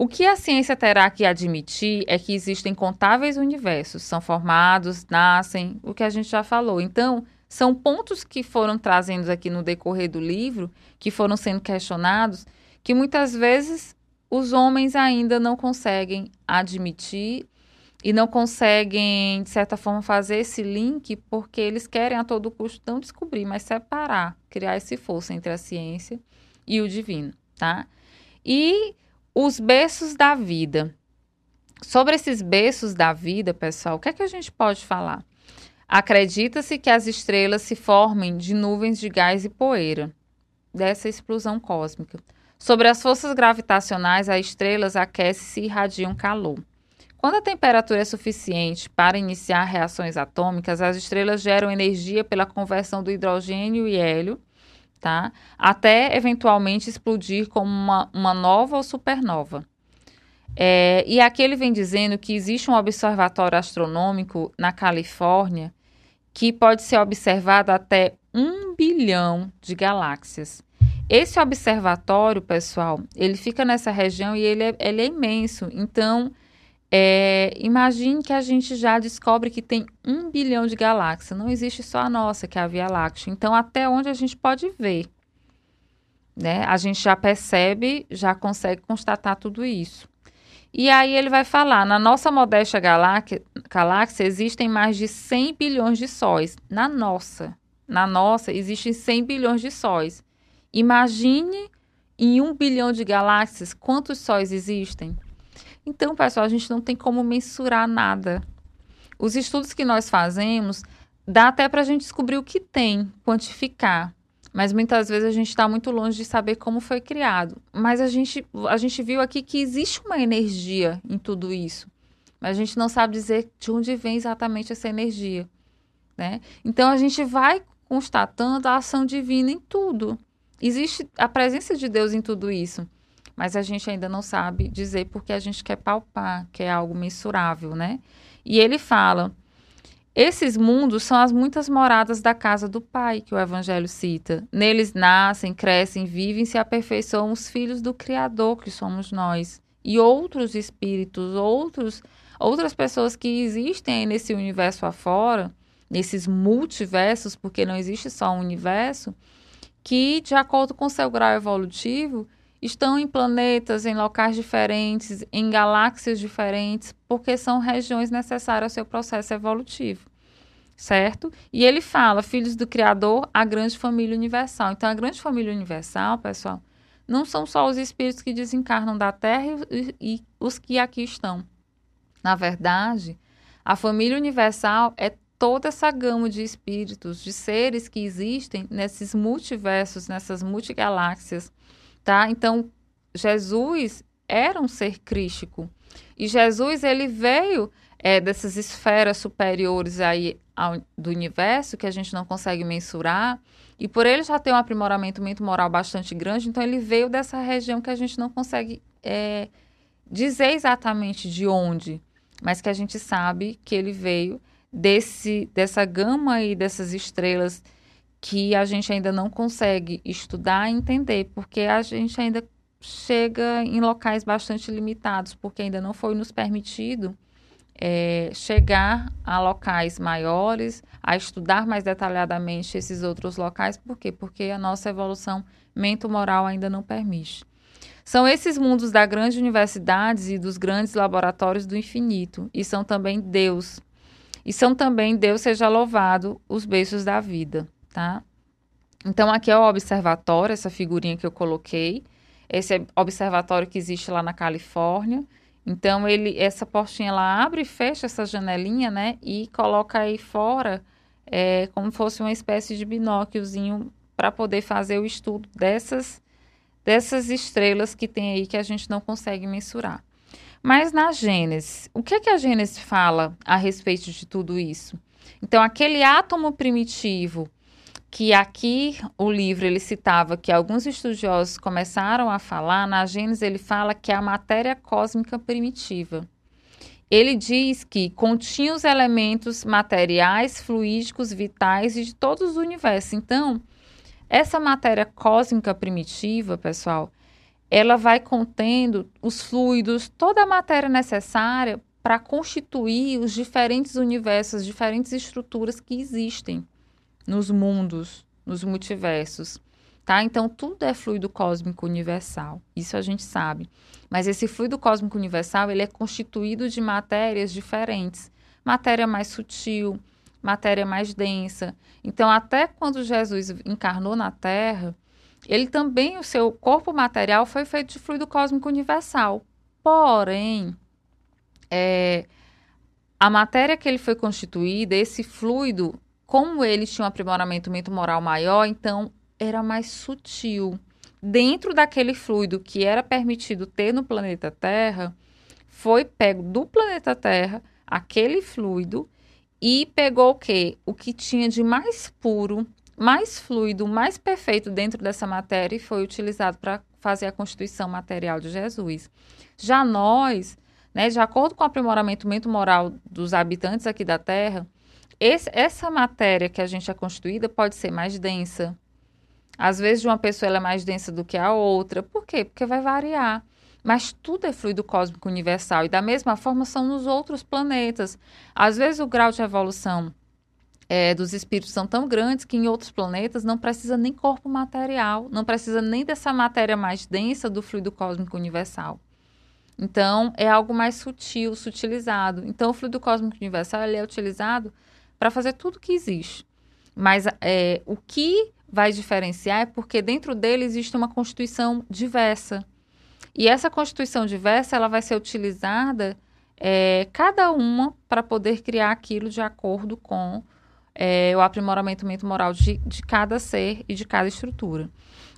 O que a ciência terá que admitir é que existem contáveis universos, são formados, nascem, o que a gente já falou. Então, são pontos que foram trazendo aqui no decorrer do livro, que foram sendo questionados, que muitas vezes os homens ainda não conseguem admitir e não conseguem, de certa forma, fazer esse link porque eles querem a todo custo não descobrir, mas separar, criar esse fosso entre a ciência e o divino, tá? E os berços da vida. Sobre esses berços da vida, pessoal, o que é que a gente pode falar? Acredita-se que as estrelas se formem de nuvens de gás e poeira, dessa explosão cósmica. Sobre as forças gravitacionais, as estrelas aquecem-se e irradiam calor. Quando a temperatura é suficiente para iniciar reações atômicas, as estrelas geram energia pela conversão do hidrogênio e hélio, tá? até eventualmente explodir como uma, uma nova ou supernova. É, e aqui ele vem dizendo que existe um observatório astronômico na Califórnia que pode ser observado até um bilhão de galáxias. Esse observatório, pessoal, ele fica nessa região e ele é, ele é imenso. Então, é, imagine que a gente já descobre que tem um bilhão de galáxias. Não existe só a nossa, que é a Via Láctea. Então, até onde a gente pode ver? Né? A gente já percebe, já consegue constatar tudo isso. E aí ele vai falar, na nossa modesta galáxia, existem mais de 100 bilhões de sóis. Na nossa, na nossa existem 100 bilhões de sóis. Imagine em um bilhão de galáxias quantos sóis existem. Então, pessoal, a gente não tem como mensurar nada. Os estudos que nós fazemos dá até para a gente descobrir o que tem, quantificar. Mas muitas vezes a gente está muito longe de saber como foi criado. Mas a gente, a gente viu aqui que existe uma energia em tudo isso. Mas a gente não sabe dizer de onde vem exatamente essa energia. Né? Então a gente vai constatando a ação divina em tudo. Existe a presença de Deus em tudo isso mas a gente ainda não sabe dizer porque a gente quer palpar, que é algo mensurável, né? E ele fala: esses mundos são as muitas moradas da casa do Pai que o Evangelho cita. Neles nascem, crescem, vivem se aperfeiçoam os filhos do Criador, que somos nós. E outros espíritos, outros, outras pessoas que existem nesse universo afora, nesses multiversos, porque não existe só um universo, que, de acordo com seu grau evolutivo, estão em planetas, em locais diferentes, em galáxias diferentes, porque são regiões necessárias ao seu processo evolutivo. Certo? E ele fala, filhos do Criador, a grande família universal. Então, a grande família universal, pessoal, não são só os espíritos que desencarnam da Terra e, e os que aqui estão. Na verdade, a família universal é toda essa gama de espíritos, de seres que existem nesses multiversos, nessas multigaláxias, tá? Então, Jesus era um ser crístico. E Jesus, ele veio é, dessas esferas superiores aí ao, do universo, que a gente não consegue mensurar, e por ele já ter um aprimoramento moral bastante grande, então ele veio dessa região que a gente não consegue é, dizer exatamente de onde, mas que a gente sabe que ele veio desse, dessa gama aí dessas estrelas que a gente ainda não consegue estudar e entender, porque a gente ainda chega em locais bastante limitados, porque ainda não foi nos permitido é, chegar a locais maiores, a estudar mais detalhadamente esses outros locais. Por quê? Porque a nossa evolução mento-moral ainda não permite. São esses mundos das grandes universidades e dos grandes laboratórios do infinito, e são também Deus. E são também, Deus seja louvado, os berços da vida tá? Então, aqui é o observatório, essa figurinha que eu coloquei. Esse é observatório que existe lá na Califórnia. Então, ele, essa portinha ela abre e fecha essa janelinha, né? E coloca aí fora é, como fosse uma espécie de binóquiozinho para poder fazer o estudo dessas, dessas estrelas que tem aí que a gente não consegue mensurar. Mas na Gênesis, o que, é que a Gênesis fala a respeito de tudo isso? Então, aquele átomo primitivo que aqui o livro ele citava que alguns estudiosos começaram a falar, na Gênesis ele fala que é a matéria cósmica primitiva. Ele diz que continha os elementos materiais, fluídicos, vitais e de todos os universos. Então, essa matéria cósmica primitiva, pessoal, ela vai contendo os fluidos, toda a matéria necessária para constituir os diferentes universos, as diferentes estruturas que existem nos mundos, nos multiversos. Tá? Então, tudo é fluido cósmico universal. Isso a gente sabe. Mas esse fluido cósmico universal ele é constituído de matérias diferentes. Matéria mais sutil, matéria mais densa. Então, até quando Jesus encarnou na Terra, ele também, o seu corpo material foi feito de fluido cósmico universal. Porém, é, a matéria que ele foi constituída, esse fluido, como ele tinha um aprimoramento moral maior, então era mais sutil. Dentro daquele fluido que era permitido ter no planeta Terra, foi pego do planeta Terra aquele fluido e pegou o quê? O que tinha de mais puro, mais fluido, mais perfeito dentro dessa matéria e foi utilizado para fazer a constituição material de Jesus. Já nós, né, de acordo com o aprimoramento moral dos habitantes aqui da Terra, esse, essa matéria que a gente é constituída pode ser mais densa. Às vezes, de uma pessoa ela é mais densa do que a outra. Por quê? Porque vai variar. Mas tudo é fluido cósmico universal. E da mesma forma são nos outros planetas. Às vezes, o grau de evolução é, dos espíritos são tão grandes que em outros planetas não precisa nem corpo material, não precisa nem dessa matéria mais densa do fluido cósmico universal. Então, é algo mais sutil, sutilizado. Então, o fluido cósmico universal ele é utilizado para fazer tudo que existe. Mas é, o que vai diferenciar é porque dentro dele existe uma constituição diversa. E essa constituição diversa ela vai ser utilizada é, cada uma para poder criar aquilo de acordo com é, o aprimoramento moral de, de cada ser e de cada estrutura.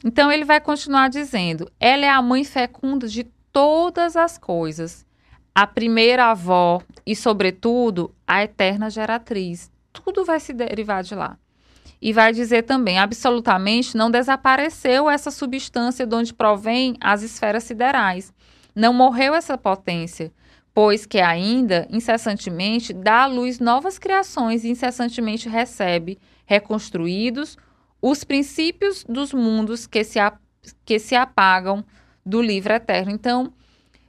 Então ele vai continuar dizendo: ela é a mãe fecunda de todas as coisas, a primeira avó e, sobretudo, a eterna geratriz. Tudo vai se derivar de lá. E vai dizer também: absolutamente não desapareceu essa substância de onde provém as esferas siderais. Não morreu essa potência pois que ainda incessantemente dá à luz novas criações e incessantemente recebe, reconstruídos, os princípios dos mundos que se, que se apagam do livro eterno. Então,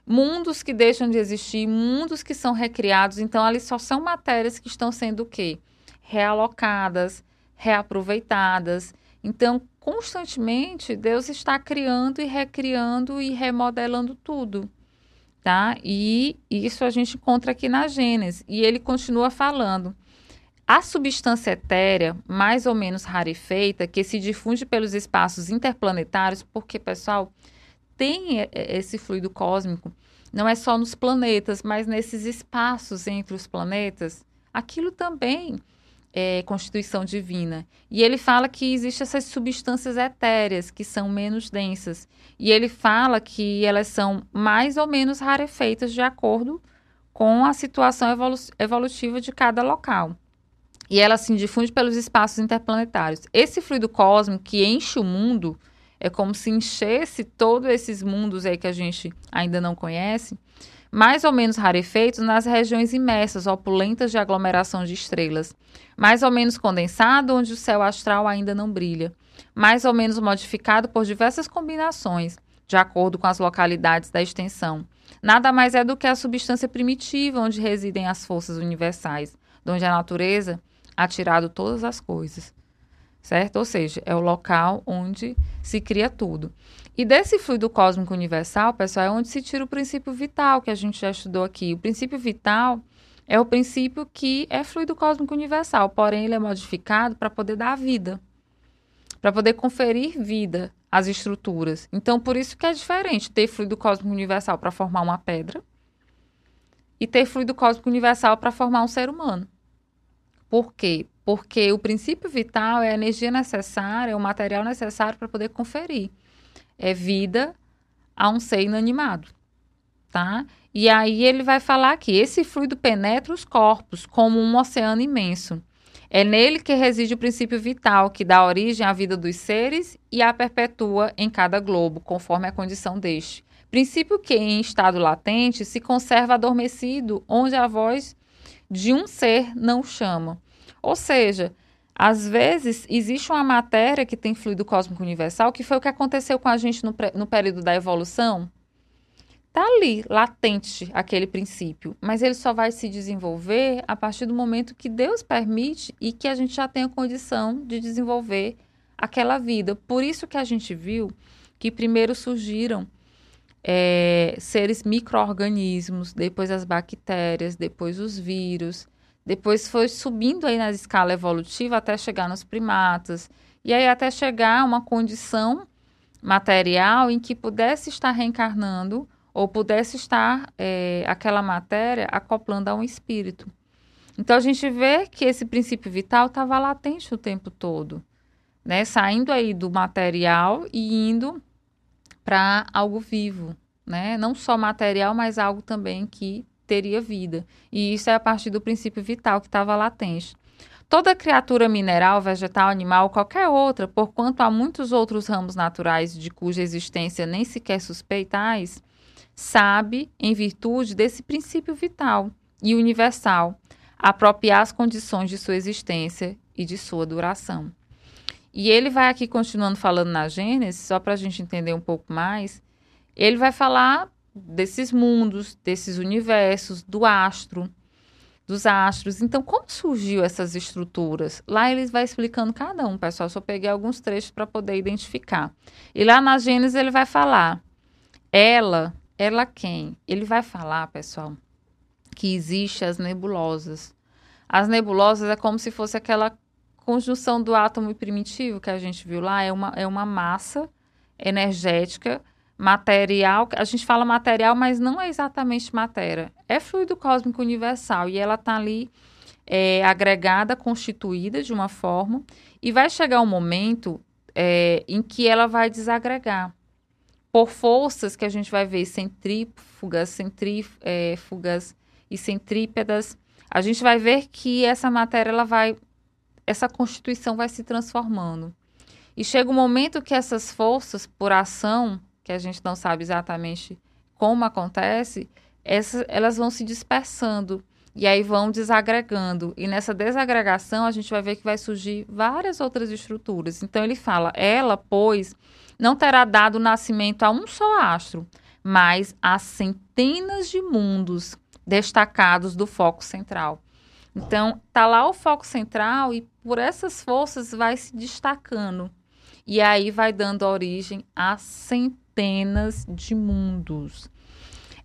mundos que deixam de existir, mundos que são recriados, então ali só são matérias que estão sendo o quê? Realocadas, reaproveitadas. Então, constantemente, Deus está criando e recriando e remodelando tudo tá? E isso a gente encontra aqui na Gênesis. E ele continua falando. A substância etérea, mais ou menos rarefeita, que se difunde pelos espaços interplanetários, porque, pessoal, tem esse fluido cósmico, não é só nos planetas, mas nesses espaços entre os planetas, aquilo também é, constituição divina. E ele fala que existem essas substâncias etéreas que são menos densas. E ele fala que elas são mais ou menos rarefeitas de acordo com a situação evolu evolutiva de cada local. E ela se difunde pelos espaços interplanetários. Esse fluido cósmico que enche o mundo, é como se enchesse todos esses mundos aí que a gente ainda não conhece, mais ou menos rarefeitos nas regiões imersas, opulentas de aglomeração de estrelas, mais ou menos condensado onde o céu astral ainda não brilha, mais ou menos modificado por diversas combinações, de acordo com as localidades da extensão. Nada mais é do que a substância primitiva onde residem as forças universais, de onde a natureza ha tirado todas as coisas. Certo? Ou seja, é o local onde se cria tudo. E desse fluido cósmico universal, pessoal, é onde se tira o princípio vital que a gente já estudou aqui. O princípio vital é o princípio que é fluido cósmico universal, porém ele é modificado para poder dar vida, para poder conferir vida às estruturas. Então, por isso que é diferente ter fluido cósmico universal para formar uma pedra e ter fluido cósmico universal para formar um ser humano. Por quê? Porque o princípio vital é a energia necessária, é o material necessário para poder conferir é vida a um ser inanimado, tá? E aí ele vai falar que esse fluido penetra os corpos como um oceano imenso. É nele que reside o princípio vital que dá origem à vida dos seres e a perpetua em cada globo, conforme a condição deste. Princípio que, em estado latente, se conserva adormecido, onde a voz de um ser não chama. Ou seja, às vezes, existe uma matéria que tem fluido cósmico universal, que foi o que aconteceu com a gente no, no período da evolução. Está ali, latente, aquele princípio, mas ele só vai se desenvolver a partir do momento que Deus permite e que a gente já tenha condição de desenvolver aquela vida. Por isso que a gente viu que primeiro surgiram é, seres micro-organismos, depois as bactérias, depois os vírus, depois foi subindo aí na escala evolutiva até chegar nos primatas. E aí até chegar a uma condição material em que pudesse estar reencarnando ou pudesse estar é, aquela matéria acoplando a um espírito. Então a gente vê que esse princípio vital estava latente o tempo todo, né? Saindo aí do material e indo para algo vivo, né? Não só material, mas algo também que teria vida. E isso é a partir do princípio vital que estava latente. Toda criatura mineral, vegetal, animal, qualquer outra, porquanto há muitos outros ramos naturais de cuja existência nem sequer suspeitais, sabe, em virtude desse princípio vital e universal, apropriar as condições de sua existência e de sua duração. E ele vai aqui continuando falando na Gênesis, só para a gente entender um pouco mais. Ele vai falar desses mundos, desses universos, do astro, dos astros. Então, como surgiu essas estruturas? Lá ele vai explicando cada um, pessoal. Só peguei alguns trechos para poder identificar. E lá na Gênesis ele vai falar: ela, ela quem? Ele vai falar, pessoal, que existe as nebulosas. As nebulosas é como se fosse aquela conjunção do átomo primitivo que a gente viu lá, é uma, é uma massa energética, material. A gente fala material, mas não é exatamente matéria. É fluido cósmico universal e ela está ali é, agregada, constituída de uma forma, e vai chegar um momento é, em que ela vai desagregar por forças que a gente vai ver centrífugas, centrífugas é, e centrípedas. A gente vai ver que essa matéria ela vai essa constituição vai se transformando. E chega um momento que essas forças, por ação, que a gente não sabe exatamente como acontece, essas, elas vão se dispersando e aí vão desagregando. E nessa desagregação, a gente vai ver que vai surgir várias outras estruturas. Então, ele fala: ela, pois, não terá dado nascimento a um só astro, mas a centenas de mundos destacados do foco central. Então, tá lá o foco central e por essas forças vai se destacando. E aí vai dando origem a centenas de mundos.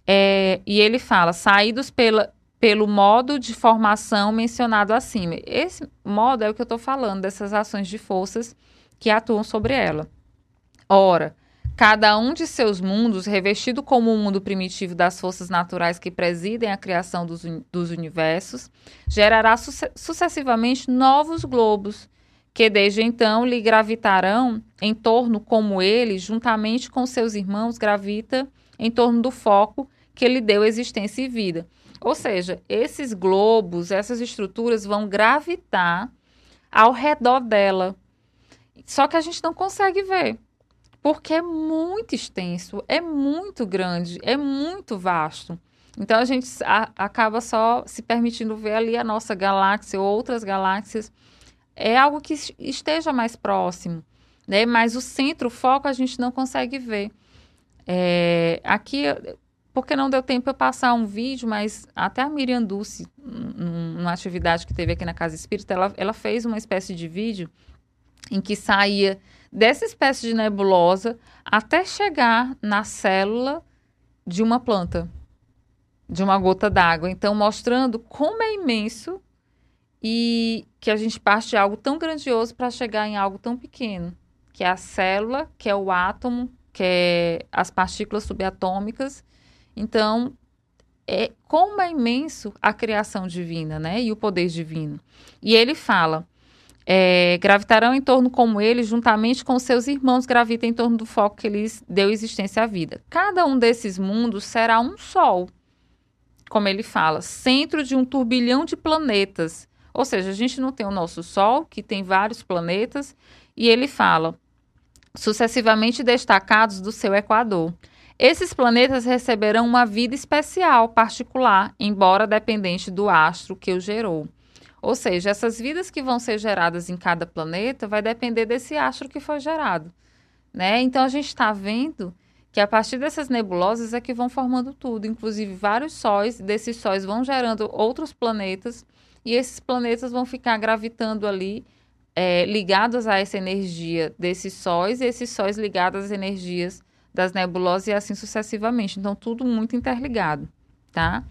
É, e ele fala, saídos pela, pelo modo de formação mencionado acima. Esse modo é o que eu estou falando, dessas ações de forças que atuam sobre ela. Ora, cada um de seus mundos, revestido como o um mundo primitivo das forças naturais que presidem a criação dos, dos universos, gerará su sucessivamente novos globos, que desde então lhe gravitarão em torno como ele, juntamente com seus irmãos, gravita em torno do foco que lhe deu existência e vida. Ou seja, esses globos, essas estruturas vão gravitar ao redor dela. Só que a gente não consegue ver porque é muito extenso, é muito grande, é muito vasto. Então a gente a, acaba só se permitindo ver ali a nossa galáxia ou outras galáxias. É algo que esteja mais próximo, né? Mas o centro, o foco, a gente não consegue ver. É, aqui, porque não deu tempo eu passar um vídeo, mas até a Miriam Dulce, numa atividade que teve aqui na Casa Espírita, ela, ela fez uma espécie de vídeo em que saía dessa espécie de nebulosa até chegar na célula de uma planta, de uma gota d'água. Então, mostrando como é imenso e que a gente parte de algo tão grandioso para chegar em algo tão pequeno, que é a célula, que é o átomo, que é as partículas subatômicas. Então, é como é imenso a criação divina, né? E o poder divino. E ele fala: é, gravitarão em torno como ele, juntamente com seus irmãos, gravita em torno do foco que lhes deu existência à vida. Cada um desses mundos será um sol, como ele fala, centro de um turbilhão de planetas. Ou seja, a gente não tem o nosso Sol, que tem vários planetas, e ele fala, sucessivamente destacados do seu equador. Esses planetas receberão uma vida especial, particular, embora dependente do astro que o gerou. Ou seja, essas vidas que vão ser geradas em cada planeta vai depender desse astro que foi gerado. Né? Então a gente está vendo que a partir dessas nebulosas é que vão formando tudo, inclusive vários sóis, desses sóis vão gerando outros planetas, e esses planetas vão ficar gravitando ali, é, ligados a essa energia desses sóis, e esses sóis ligados às energias das nebulosas e assim sucessivamente. Então, tudo muito interligado, tá?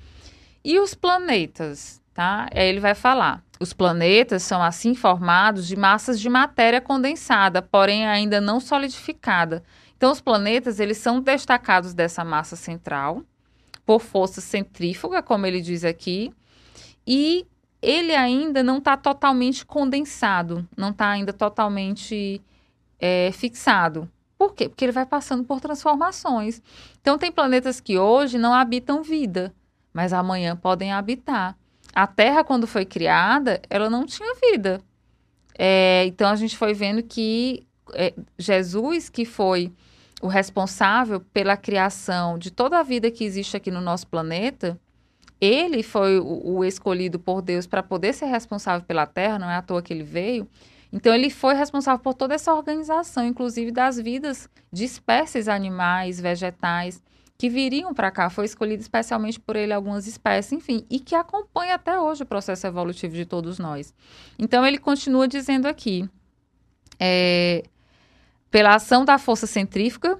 E os planetas? tá? Aí ele vai falar: os planetas são assim formados de massas de matéria condensada, porém ainda não solidificada, Então, os planetas, eles são destacados dessa massa central por força centrífuga, como ele diz aqui, e ele ainda não está totalmente condensado, não está ainda totalmente é, fixado. Por quê? Porque ele vai passando por transformações. Então, tem planetas que hoje não habitam vida, mas amanhã podem habitar. A Terra, quando foi criada, ela não tinha vida. É, então, a gente foi vendo que é, Jesus, que foi o responsável pela criação de toda a vida que existe aqui no nosso planeta, ele foi o, o escolhido por Deus para poder ser responsável pela Terra, não é à toa que ele veio. Então, ele foi responsável por toda essa organização, inclusive das vidas de espécies animais, vegetais, que viriam para cá. Foi escolhido especialmente por ele algumas espécies, enfim, e que acompanha até hoje o processo evolutivo de todos nós. Então, ele continua dizendo aqui: é, pela ação da força centrífuga,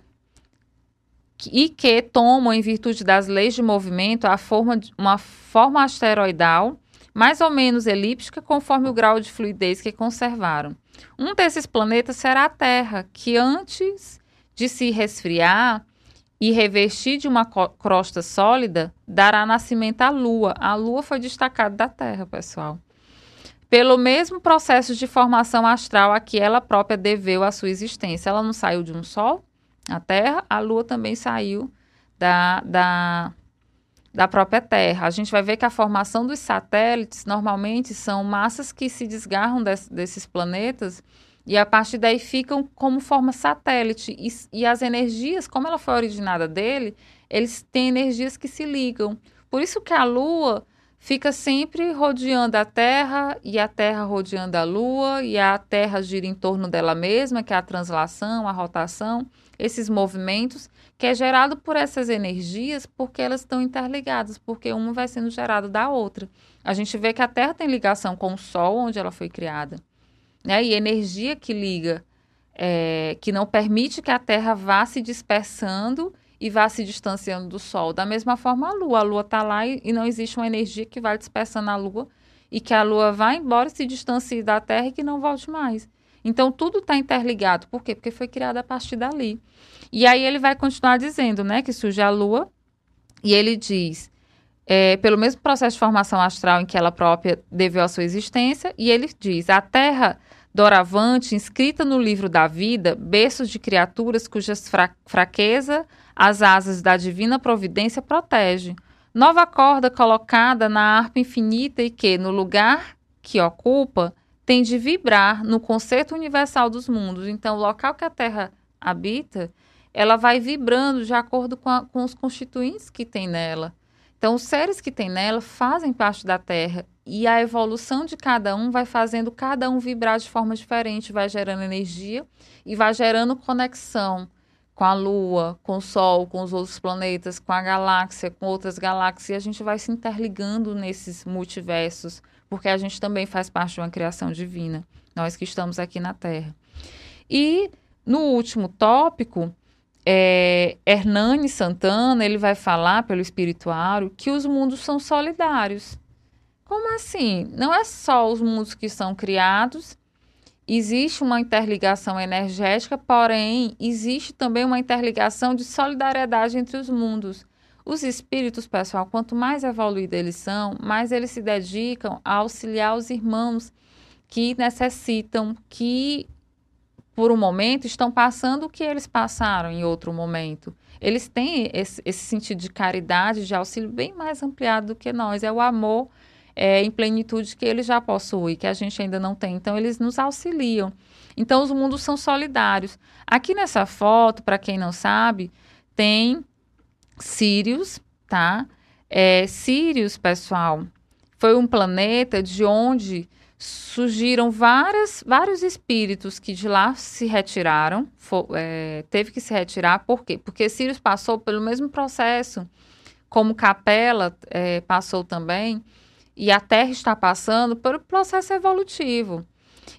e que tomam, em virtude das leis de movimento, a forma uma forma asteroidal mais ou menos elíptica, conforme o grau de fluidez que conservaram. Um desses planetas será a Terra, que antes de se resfriar e revestir de uma crosta sólida, dará nascimento à Lua. A Lua foi destacada da Terra, pessoal. Pelo mesmo processo de formação astral a que ela própria deveu a sua existência. Ela não saiu de um Sol, a Terra, a Lua também saiu da, da, da própria Terra. A gente vai ver que a formação dos satélites normalmente são massas que se desgarram des, desses planetas e a partir daí ficam como forma satélite. E, e, as energias, como ela foi originada dele, eles têm energias que se ligam. Por isso que a Lua fica sempre rodeando a Terra e a Terra rodeando a Lua e a Terra gira em torno dela mesma, que é a translação, a rotação, esses movimentos que é gerado por essas energias porque elas estão interligadas, porque uma vai sendo gerada da outra. A gente vê que a Terra tem ligação com o Sol, onde ela foi criada. Né? E energia que liga, é, que não permite que a Terra vá se dispersando e vá se distanciando do Sol. Da mesma forma, a Lua. A Lua está lá e, e, não existe uma energia que vai dispersando a Lua e que a Lua vá embora, se distancie da Terra e que não volte mais. Então, tudo está interligado. Por quê? Porque foi criado a partir dali. E aí ele vai continuar dizendo, né, que surge a Lua, e ele diz, é, pelo mesmo processo de formação astral em que ela própria deveu a sua existência, e ele diz, a Terra doravante, inscrita no livro da vida, berços de criaturas cujas fra fraqueza as asas da divina providência protege. Nova corda colocada na harpa infinita e que, no lugar que ocupa, tem de vibrar no conceito universal dos mundos. Então, o local que a Terra habita ela vai vibrando de acordo com, a, com os constituintes que tem nela. Então, os seres que tem nela fazem parte da Terra e a evolução de cada um vai fazendo cada um vibrar de forma diferente, vai gerando energia e vai gerando conexão com a Lua, com o Sol, com os outros planetas, com a galáxia, com outras galáxias. E a gente vai se interligando nesses multiversos, porque a gente também faz parte de uma criação divina, nós que estamos aqui na Terra. E no último tópico, é, Hernani Santana, ele vai falar pelo espirituário que os mundos são solidários. Como assim? Não é só os mundos que são criados, existe uma interligação energética, porém, existe também uma interligação de solidariedade entre os mundos. Os espíritos, pessoal, quanto mais evoluídos eles são, mais eles se dedicam a auxiliar os irmãos que necessitam, que por um momento, estão passando o que eles passaram em outro momento. Eles têm esse, esse sentido de caridade, de auxílio bem mais ampliado do que nós. É o amor é, em plenitude que eles já possuem, que a gente ainda não tem. Então, eles nos auxiliam. Então, os mundos são solidários. Aqui nessa foto, para quem não sabe, tem Sirius, tá? É, Sirius, pessoal, foi um planeta de onde surgiram várias, vários espíritos que de lá se retiraram, for, é, teve que se retirar, por quê? Porque Sirius passou pelo mesmo processo, como Capela é, passou também, e a Terra está passando pelo processo evolutivo.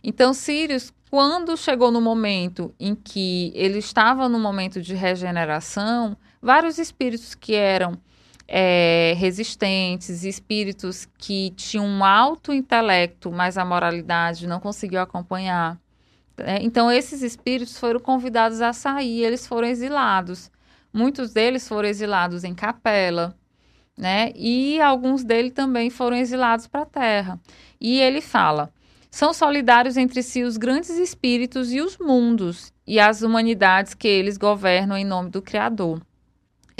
Então, Sirius, quando chegou no momento em que ele estava no momento de regeneração, vários espíritos que eram é, resistentes, espíritos que tinham um alto intelecto, mas a moralidade não conseguiu acompanhar. É, então, esses espíritos foram convidados a sair, eles foram exilados. Muitos deles foram exilados em capela, né? E alguns deles também foram exilados para a terra. E ele fala: são solidários entre si os grandes espíritos e os mundos e as humanidades que eles governam em nome do Criador.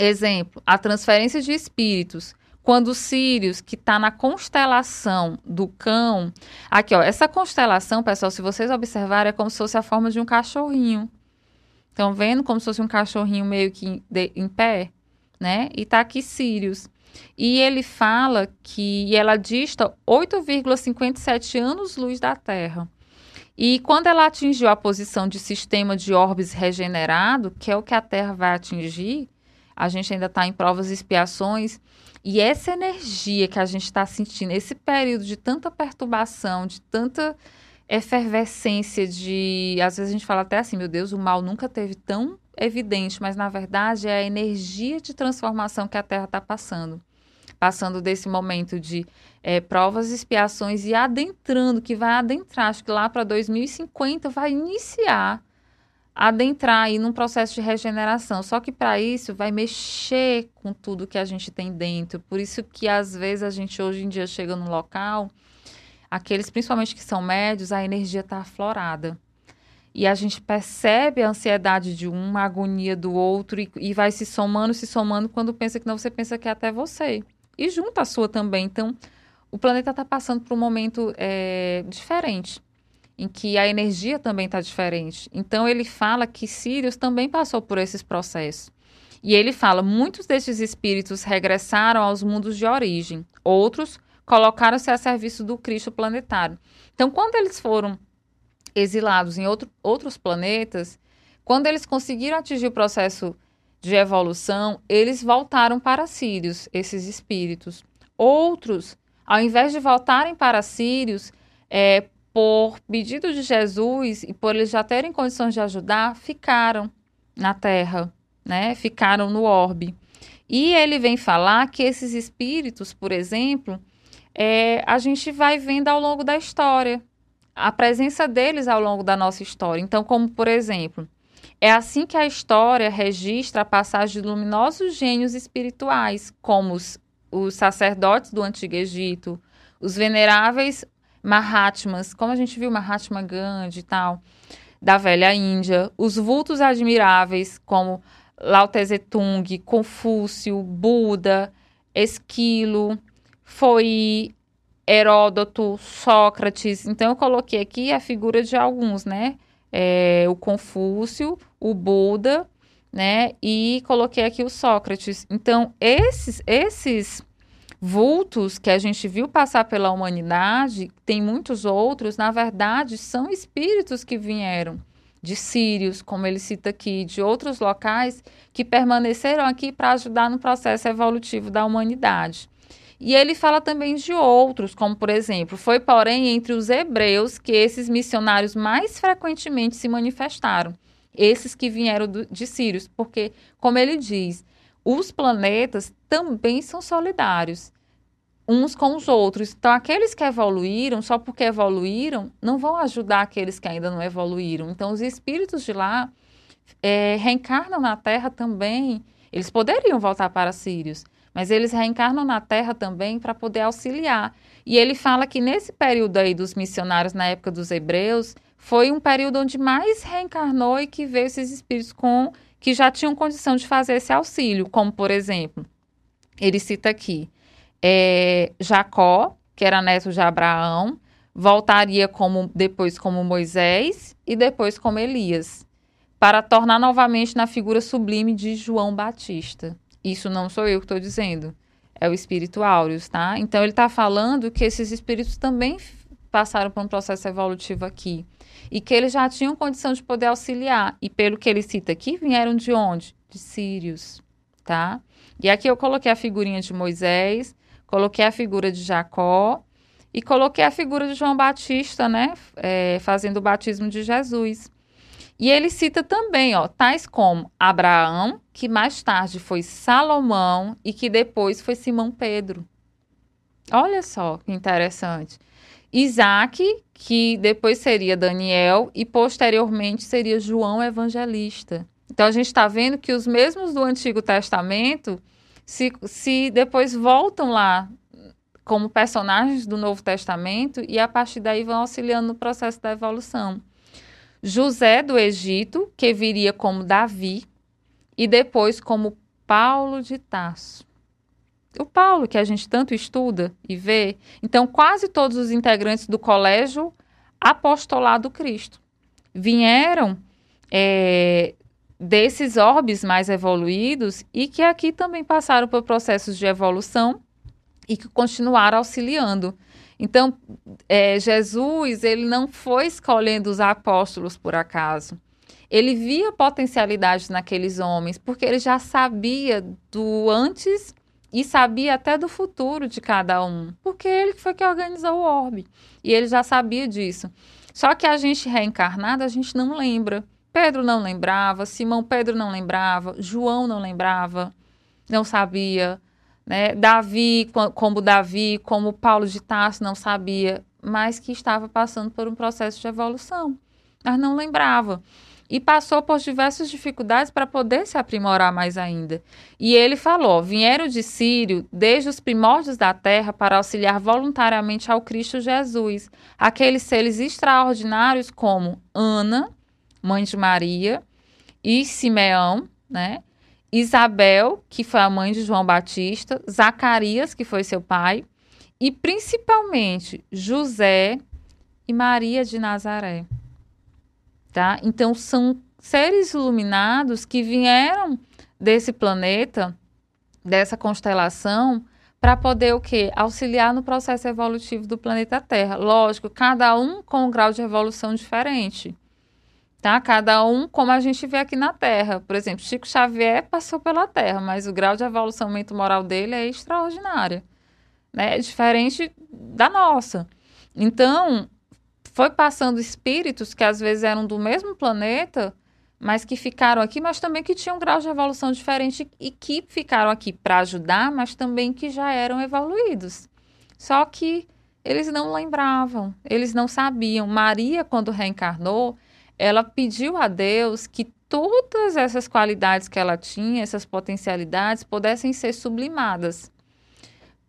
Exemplo: a transferência de espíritos. Quando Sirius, que está na constelação do cão, aqui ó, essa constelação, pessoal, se vocês observarem, é como se fosse a forma de um cachorrinho. Estão vendo como se fosse um cachorrinho meio que de, em pé, né? E tá aqui Sirius. E ele fala que ela dista 8,57 anos-luz da Terra. E quando ela atingiu a posição de sistema de orbes regenerado, que é o que a Terra vai atingir, a gente ainda está em provas e expiações, e essa energia que a gente está sentindo, esse período de tanta perturbação, de tanta efervescência, de. Às vezes a gente fala até assim, meu Deus, o mal nunca teve tão evidente, mas na verdade é a energia de transformação que a Terra está passando. Passando desse momento de é, provas, expiações e adentrando, que vai adentrar, acho que lá para 2050 vai iniciar, adentrar aí num processo de regeneração. Só que para isso vai mexer com tudo que a gente tem dentro. Por isso que às vezes a gente hoje em dia chega no local, aqueles principalmente que são médios, a energia está aflorada e a gente percebe a ansiedade de um, a agonia do outro, e, e, vai se somando, se somando, quando pensa que não, você pensa que é até você. E junto a sua também. Então, o planeta está passando por um momento é, diferente, em que a energia também está diferente. Então, ele fala que Sirius também passou por esses processos. E ele fala: muitos desses espíritos regressaram aos mundos de origem, outros colocaram-se a serviço do Cristo planetário. Então, quando eles foram exilados em outro, outros planetas, quando eles conseguiram atingir o processo de evolução, eles voltaram para Sírios, esses espíritos. Outros, ao invés de voltarem para Sírios, é, por pedido de Jesus e por eles já terem condições de ajudar, ficaram na Terra, né? Ficaram no orbe. E ele vem falar que esses espíritos, por exemplo, é, a gente vai vendo ao longo da história a presença deles ao longo da nossa história. Então, como por exemplo, é assim que a história registra a passagem de luminosos gênios espirituais, como os, os sacerdotes do Antigo Egito, os veneráveis Mahatmas, como a gente viu Mahatma Gandhi e tal, da velha Índia, os vultos admiráveis como Lao Tse Tung, Confúcio, Buda, Esquilo, foi Heródoto, Sócrates. Então, eu coloquei aqui a figura de alguns, né? É, o Confúcio, o Buda, né? E coloquei aqui o Sócrates. Então, esses, esses vultos que a gente viu passar pela humanidade, tem muitos outros, na verdade, são espíritos que vieram de Sírios, como ele cita aqui, de outros locais que permaneceram aqui para ajudar no processo evolutivo da humanidade. E ele fala também de outros, como por exemplo, foi porém entre os hebreus que esses missionários mais frequentemente se manifestaram, esses que vieram do, de Sírios, porque, como ele diz, os planetas também são solidários uns com os outros. Então, aqueles que evoluíram, só porque evoluíram, não vão ajudar aqueles que ainda não evoluíram. Então, os espíritos de lá é, reencarnam na Terra também. Eles poderiam voltar para Sírios, mas eles reencarnam na Terra também para poder auxiliar. E ele fala que nesse período aí dos missionários, na época dos hebreus, foi um período onde mais reencarnou e que veio esses espíritos com que já tinham condição de fazer esse auxílio, como por exemplo, ele cita aqui, é, Jacó, que era neto de Abraão, voltaria como depois como Moisés e depois como Elias, para tornar novamente na figura sublime de João Batista. Isso não sou eu que estou dizendo. É o espírito áureos, tá? Então ele está falando que esses espíritos também passaram por um processo evolutivo aqui. E que eles já tinham condição de poder auxiliar. E pelo que ele cita aqui, vieram de onde? De Sírios, tá? E aqui eu coloquei a figurinha de Moisés, coloquei a figura de Jacó e coloquei a figura de João Batista, né? É, fazendo o batismo de Jesus. E ele cita também, ó, tais como Abraão, que mais tarde foi Salomão e que depois foi Simão Pedro. Olha só que interessante. Isaac, que depois seria Daniel e posteriormente seria João Evangelista. Então a gente está vendo que os mesmos do Antigo Testamento se, se depois voltam lá como personagens do Novo Testamento e a partir daí vão auxiliando no processo da evolução. José do Egito, que viria como Davi, e depois como Paulo de Tarso. O Paulo, que a gente tanto estuda e vê, então quase todos os integrantes do colégio apostolado Cristo vieram é, desses orbes mais evoluídos e que aqui também passaram por processos de evolução e que continuaram auxiliando. Então, é, Jesus, ele não foi escolhendo os apóstolos por acaso. Ele via potencialidades naqueles homens, porque ele já sabia do antes e sabia até do futuro de cada um, porque ele foi que organizou o orbe. E ele já sabia disso. Só que a gente reencarnada, a gente não lembra. Pedro não lembrava, Simão Pedro não lembrava, João não lembrava, não sabia, né? Davi, como Davi, como Paulo de Tarso não sabia, mas que estava passando por um processo de evolução, mas não lembrava. E passou por diversas dificuldades para poder se aprimorar mais ainda. E ele falou: vieram de Sírio desde os primórdios da terra para auxiliar voluntariamente ao Cristo Jesus, aqueles seres extraordinários como Ana, mãe de Maria, e Simeão, né? Isabel, que foi a mãe de João Batista, Zacarias, que foi seu pai, e principalmente José e Maria de Nazaré. Tá? Então são seres iluminados que vieram desse planeta, dessa constelação, para poder o quê? Auxiliar no processo evolutivo do planeta Terra. Lógico, cada um com um grau de evolução diferente tá? Cada um como a gente vê aqui na Terra. Por exemplo, Chico Xavier passou pela Terra, mas o grau de evolução moral dele é extraordinário, né? É diferente da nossa. Então, foi passando espíritos que às vezes eram do mesmo planeta, mas que ficaram aqui, mas também que tinham um grau de evolução diferente e que ficaram aqui para ajudar, mas também que já eram evoluídos. Só que eles não lembravam, eles não sabiam. Maria, quando reencarnou, ela pediu a Deus que todas essas qualidades que ela tinha, essas potencialidades, pudessem ser sublimadas,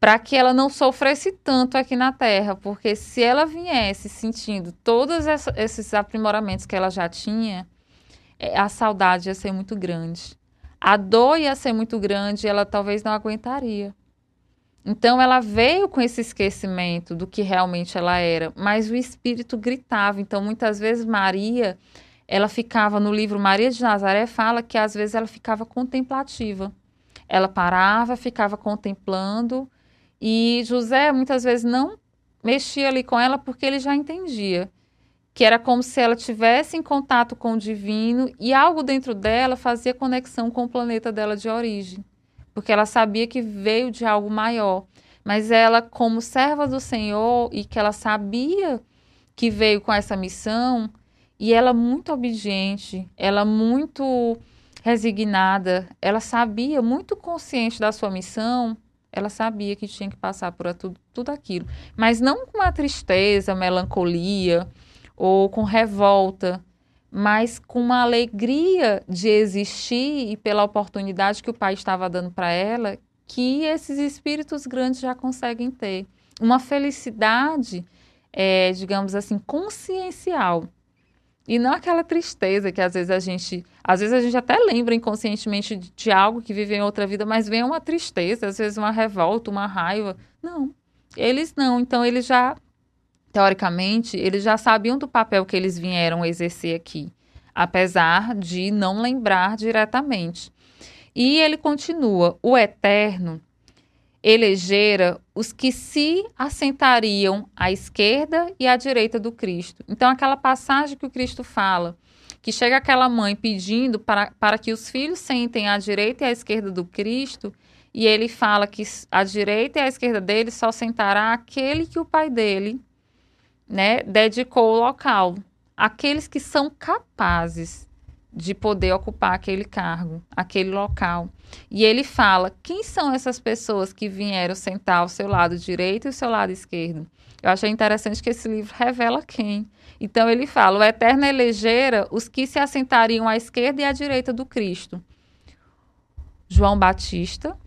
para que ela não sofresse tanto aqui na Terra, porque se ela viesse sentindo todos esses aprimoramentos que ela já tinha, é, a saudade ia ser muito grande. A dor ia ser muito grande e ela talvez não aguentaria. Então ela veio com esse esquecimento do que realmente ela era, mas o espírito gritava. Então muitas vezes Maria, ela ficava no livro Maria de Nazaré fala que às vezes ela ficava contemplativa. Ela parava, ficava contemplando e José muitas vezes não mexia ali com ela porque ele já entendia que era como se ela tivesse em contato com o divino e algo dentro dela fazia conexão com o planeta dela de origem porque ela sabia que veio de algo maior. Mas ela, como serva do Senhor e que ela sabia que veio com essa missão, e ela muito obediente, ela muito resignada, ela sabia, muito consciente da sua missão, ela sabia que tinha que passar por tudo, tudo aquilo. Mas não com uma tristeza, melancolia ou com revolta, mas com uma alegria de existir e pela oportunidade que o pai estava dando para ela, que esses espíritos grandes já conseguem ter. Uma felicidade, é, digamos assim, consciencial. E não aquela tristeza que às vezes a gente, às vezes a gente até lembra inconscientemente de, de algo que vive em outra vida, mas vem uma tristeza, às vezes uma revolta, uma raiva. Não, eles não. Então eles já teoricamente, eles já sabiam do papel que eles vieram exercer aqui, apesar de não lembrar diretamente. E ele continua: o Eterno elegera os que se assentariam à esquerda e à direita do Cristo. Então, aquela passagem que o Cristo fala, que chega aquela mãe pedindo para, para que os filhos sentem à direita e à esquerda do Cristo, e ele fala que à direita e à esquerda dele só sentará aquele que o pai dele né, dedicou o local. Aqueles que são capazes de poder ocupar aquele cargo, aquele local. E ele fala: quem são essas pessoas que vieram sentar ao seu lado direito e ao seu lado esquerdo? Eu achei interessante que esse livro revela quem. Então ele fala: o Eterno elegera os que se assentariam à esquerda e à direita do Cristo. João Batista,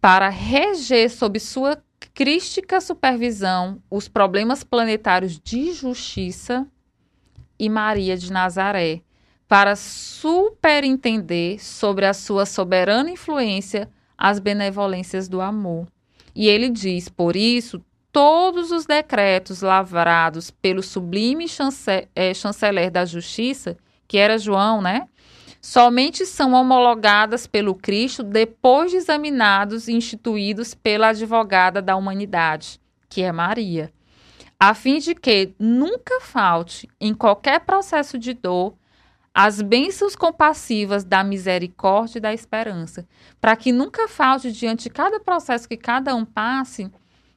para reger sob sua crística supervisão os problemas planetários de justiça, e Maria de Nazaré, para superentender sobre a sua soberana influência as benevolências do amor. E ele diz: por isso, todos os decretos lavrados pelo sublime é, chanceler da justiça, que era João, né? Somente são homologadas pelo Cristo depois de examinados e instituídos pela advogada da humanidade, que é Maria, a fim de que nunca falte em qualquer processo de dor as bênçãos compassivas da misericórdia e da esperança, para que nunca falte diante de cada processo que cada um passe,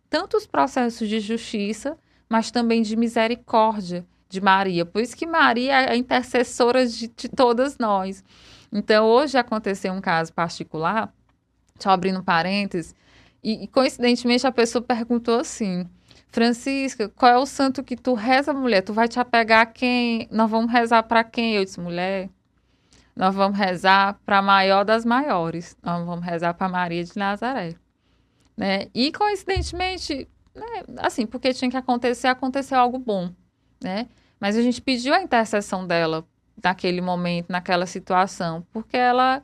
tanto os processos de justiça, mas também de misericórdia de Maria. Por isso que Maria é a intercessora de, de todas nós. Então, hoje aconteceu um caso particular, só abrindo parênteses, e, e coincidentemente a pessoa perguntou assim: Francisca, qual é o santo que tu reza, mulher? Tu vai te apegar a quem? Nós vamos rezar para quem? Eu disse, mulher, nós vamos rezar para a maior das maiores. Nós vamos rezar para Maria de Nazaré. Né? E coincidentemente, né, assim, porque tinha que acontecer, aconteceu algo bom, né? Mas a gente pediu a intercessão dela naquele momento, naquela situação, porque ela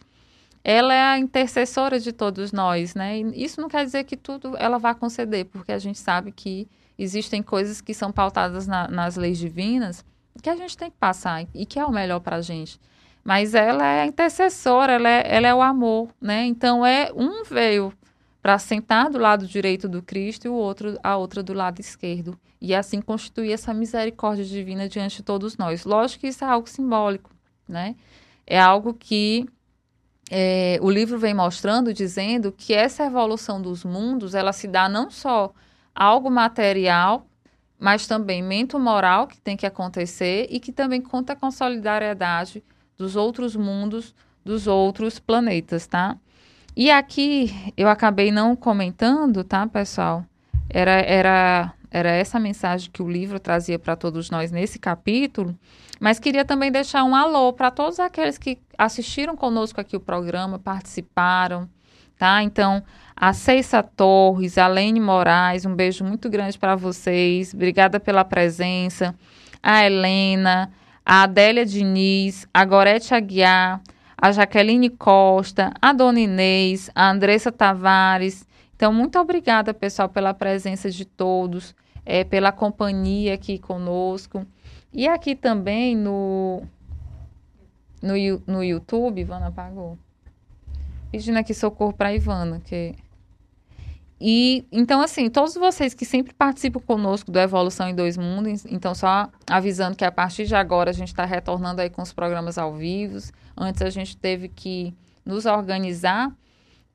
ela é a intercessora de todos nós, né? E isso não quer dizer que tudo ela vá conceder, porque a gente sabe que existem coisas que são pautadas na, nas leis divinas que a gente tem que passar e que é o melhor para a gente. Mas ela é a intercessora, ela é, ela é o amor, né? Então é um veio para sentar do lado direito do Cristo e o outro a outra do lado esquerdo e assim constituir essa misericórdia divina diante de todos nós. Lógico que isso é algo simbólico, né? É algo que é, o livro vem mostrando, dizendo que essa evolução dos mundos, ela se dá não só algo material, mas também mento moral que tem que acontecer e que também conta com a solidariedade dos outros mundos, dos outros planetas, tá? E aqui eu acabei não comentando, tá, pessoal? Era, era, era essa mensagem que o livro trazia para todos nós nesse capítulo, mas queria também deixar um alô para todos aqueles que assistiram conosco aqui o programa, participaram, tá? Então, a Ceissa Torres, a Lene Moraes, um beijo muito grande para vocês. Obrigada pela presença. A Helena, a Adélia Diniz, a Gorete Aguiar, a Jaqueline Costa, a Dona Inês, a Andressa Tavares. Então, muito obrigada, pessoal, pela presença de todos, é, pela companhia aqui conosco. E aqui também no, no, no YouTube, Ivana apagou. Pedindo aqui socorro para Ivana, que e então, assim, todos vocês que sempre participam conosco do Evolução em Dois Mundos, então só avisando que a partir de agora a gente está retornando aí com os programas ao vivo. Antes a gente teve que nos organizar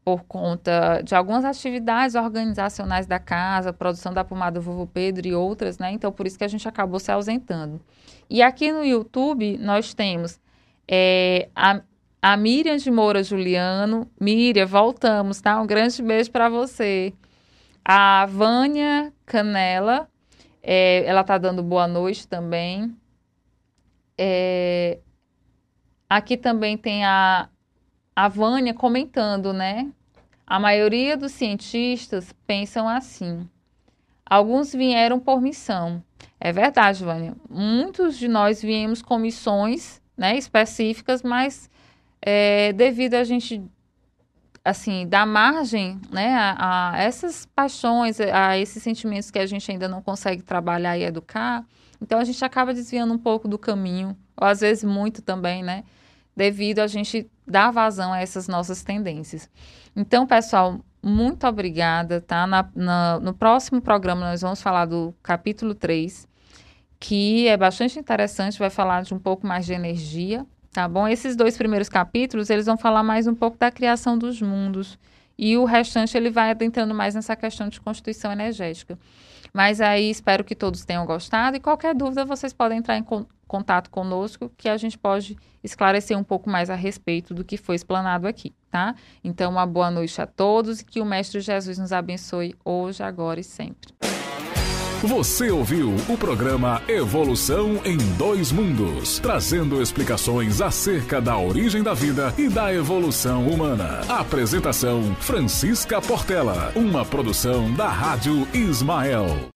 por conta de algumas atividades organizacionais da casa, produção da pomada Vovô Pedro e outras, né? Então, por isso que a gente acabou se ausentando. E aqui no YouTube nós temos é, a, a Miriam de Moura Juliano. Miriam, voltamos, tá? Um grande beijo para você. A Vânia Canela, é, ela tá dando boa noite também. É, aqui também tem a, a Vânia comentando, né? A maioria dos cientistas pensam assim. Alguns vieram por missão. É verdade, Vânia. Muitos de nós viemos com missões né, específicas, mas é, devido a gente assim dar margem né, a, a, essas paixões, a esses sentimentos que a gente ainda não consegue trabalhar e educar, então a gente acaba desviando um pouco do caminho, ou às vezes muito também, né? Devido a gente dar vazão a essas nossas tendências. Então, pessoal, muito obrigada, tá? Na, na, no próximo programa nós vamos falar do capítulo 3, que é bastante interessante, vai falar de um pouco mais de energia, Tá bom? Esses dois primeiros capítulos, eles vão falar mais um pouco da criação dos mundos. E o restante ele vai adentrando mais nessa questão de constituição energética. Mas aí espero que todos tenham gostado e qualquer dúvida vocês podem entrar em contato contato conosco que a gente pode esclarecer um pouco mais a respeito do que foi explanado aqui, tá? Então, uma boa noite a todos e que o Mestre Jesus nos abençoe hoje, agora e sempre. Você ouviu o programa Evolução em Dois Mundos, trazendo explicações acerca da origem da vida e da evolução humana. Apresentação Francisca Portela, uma produção da Rádio Ismael.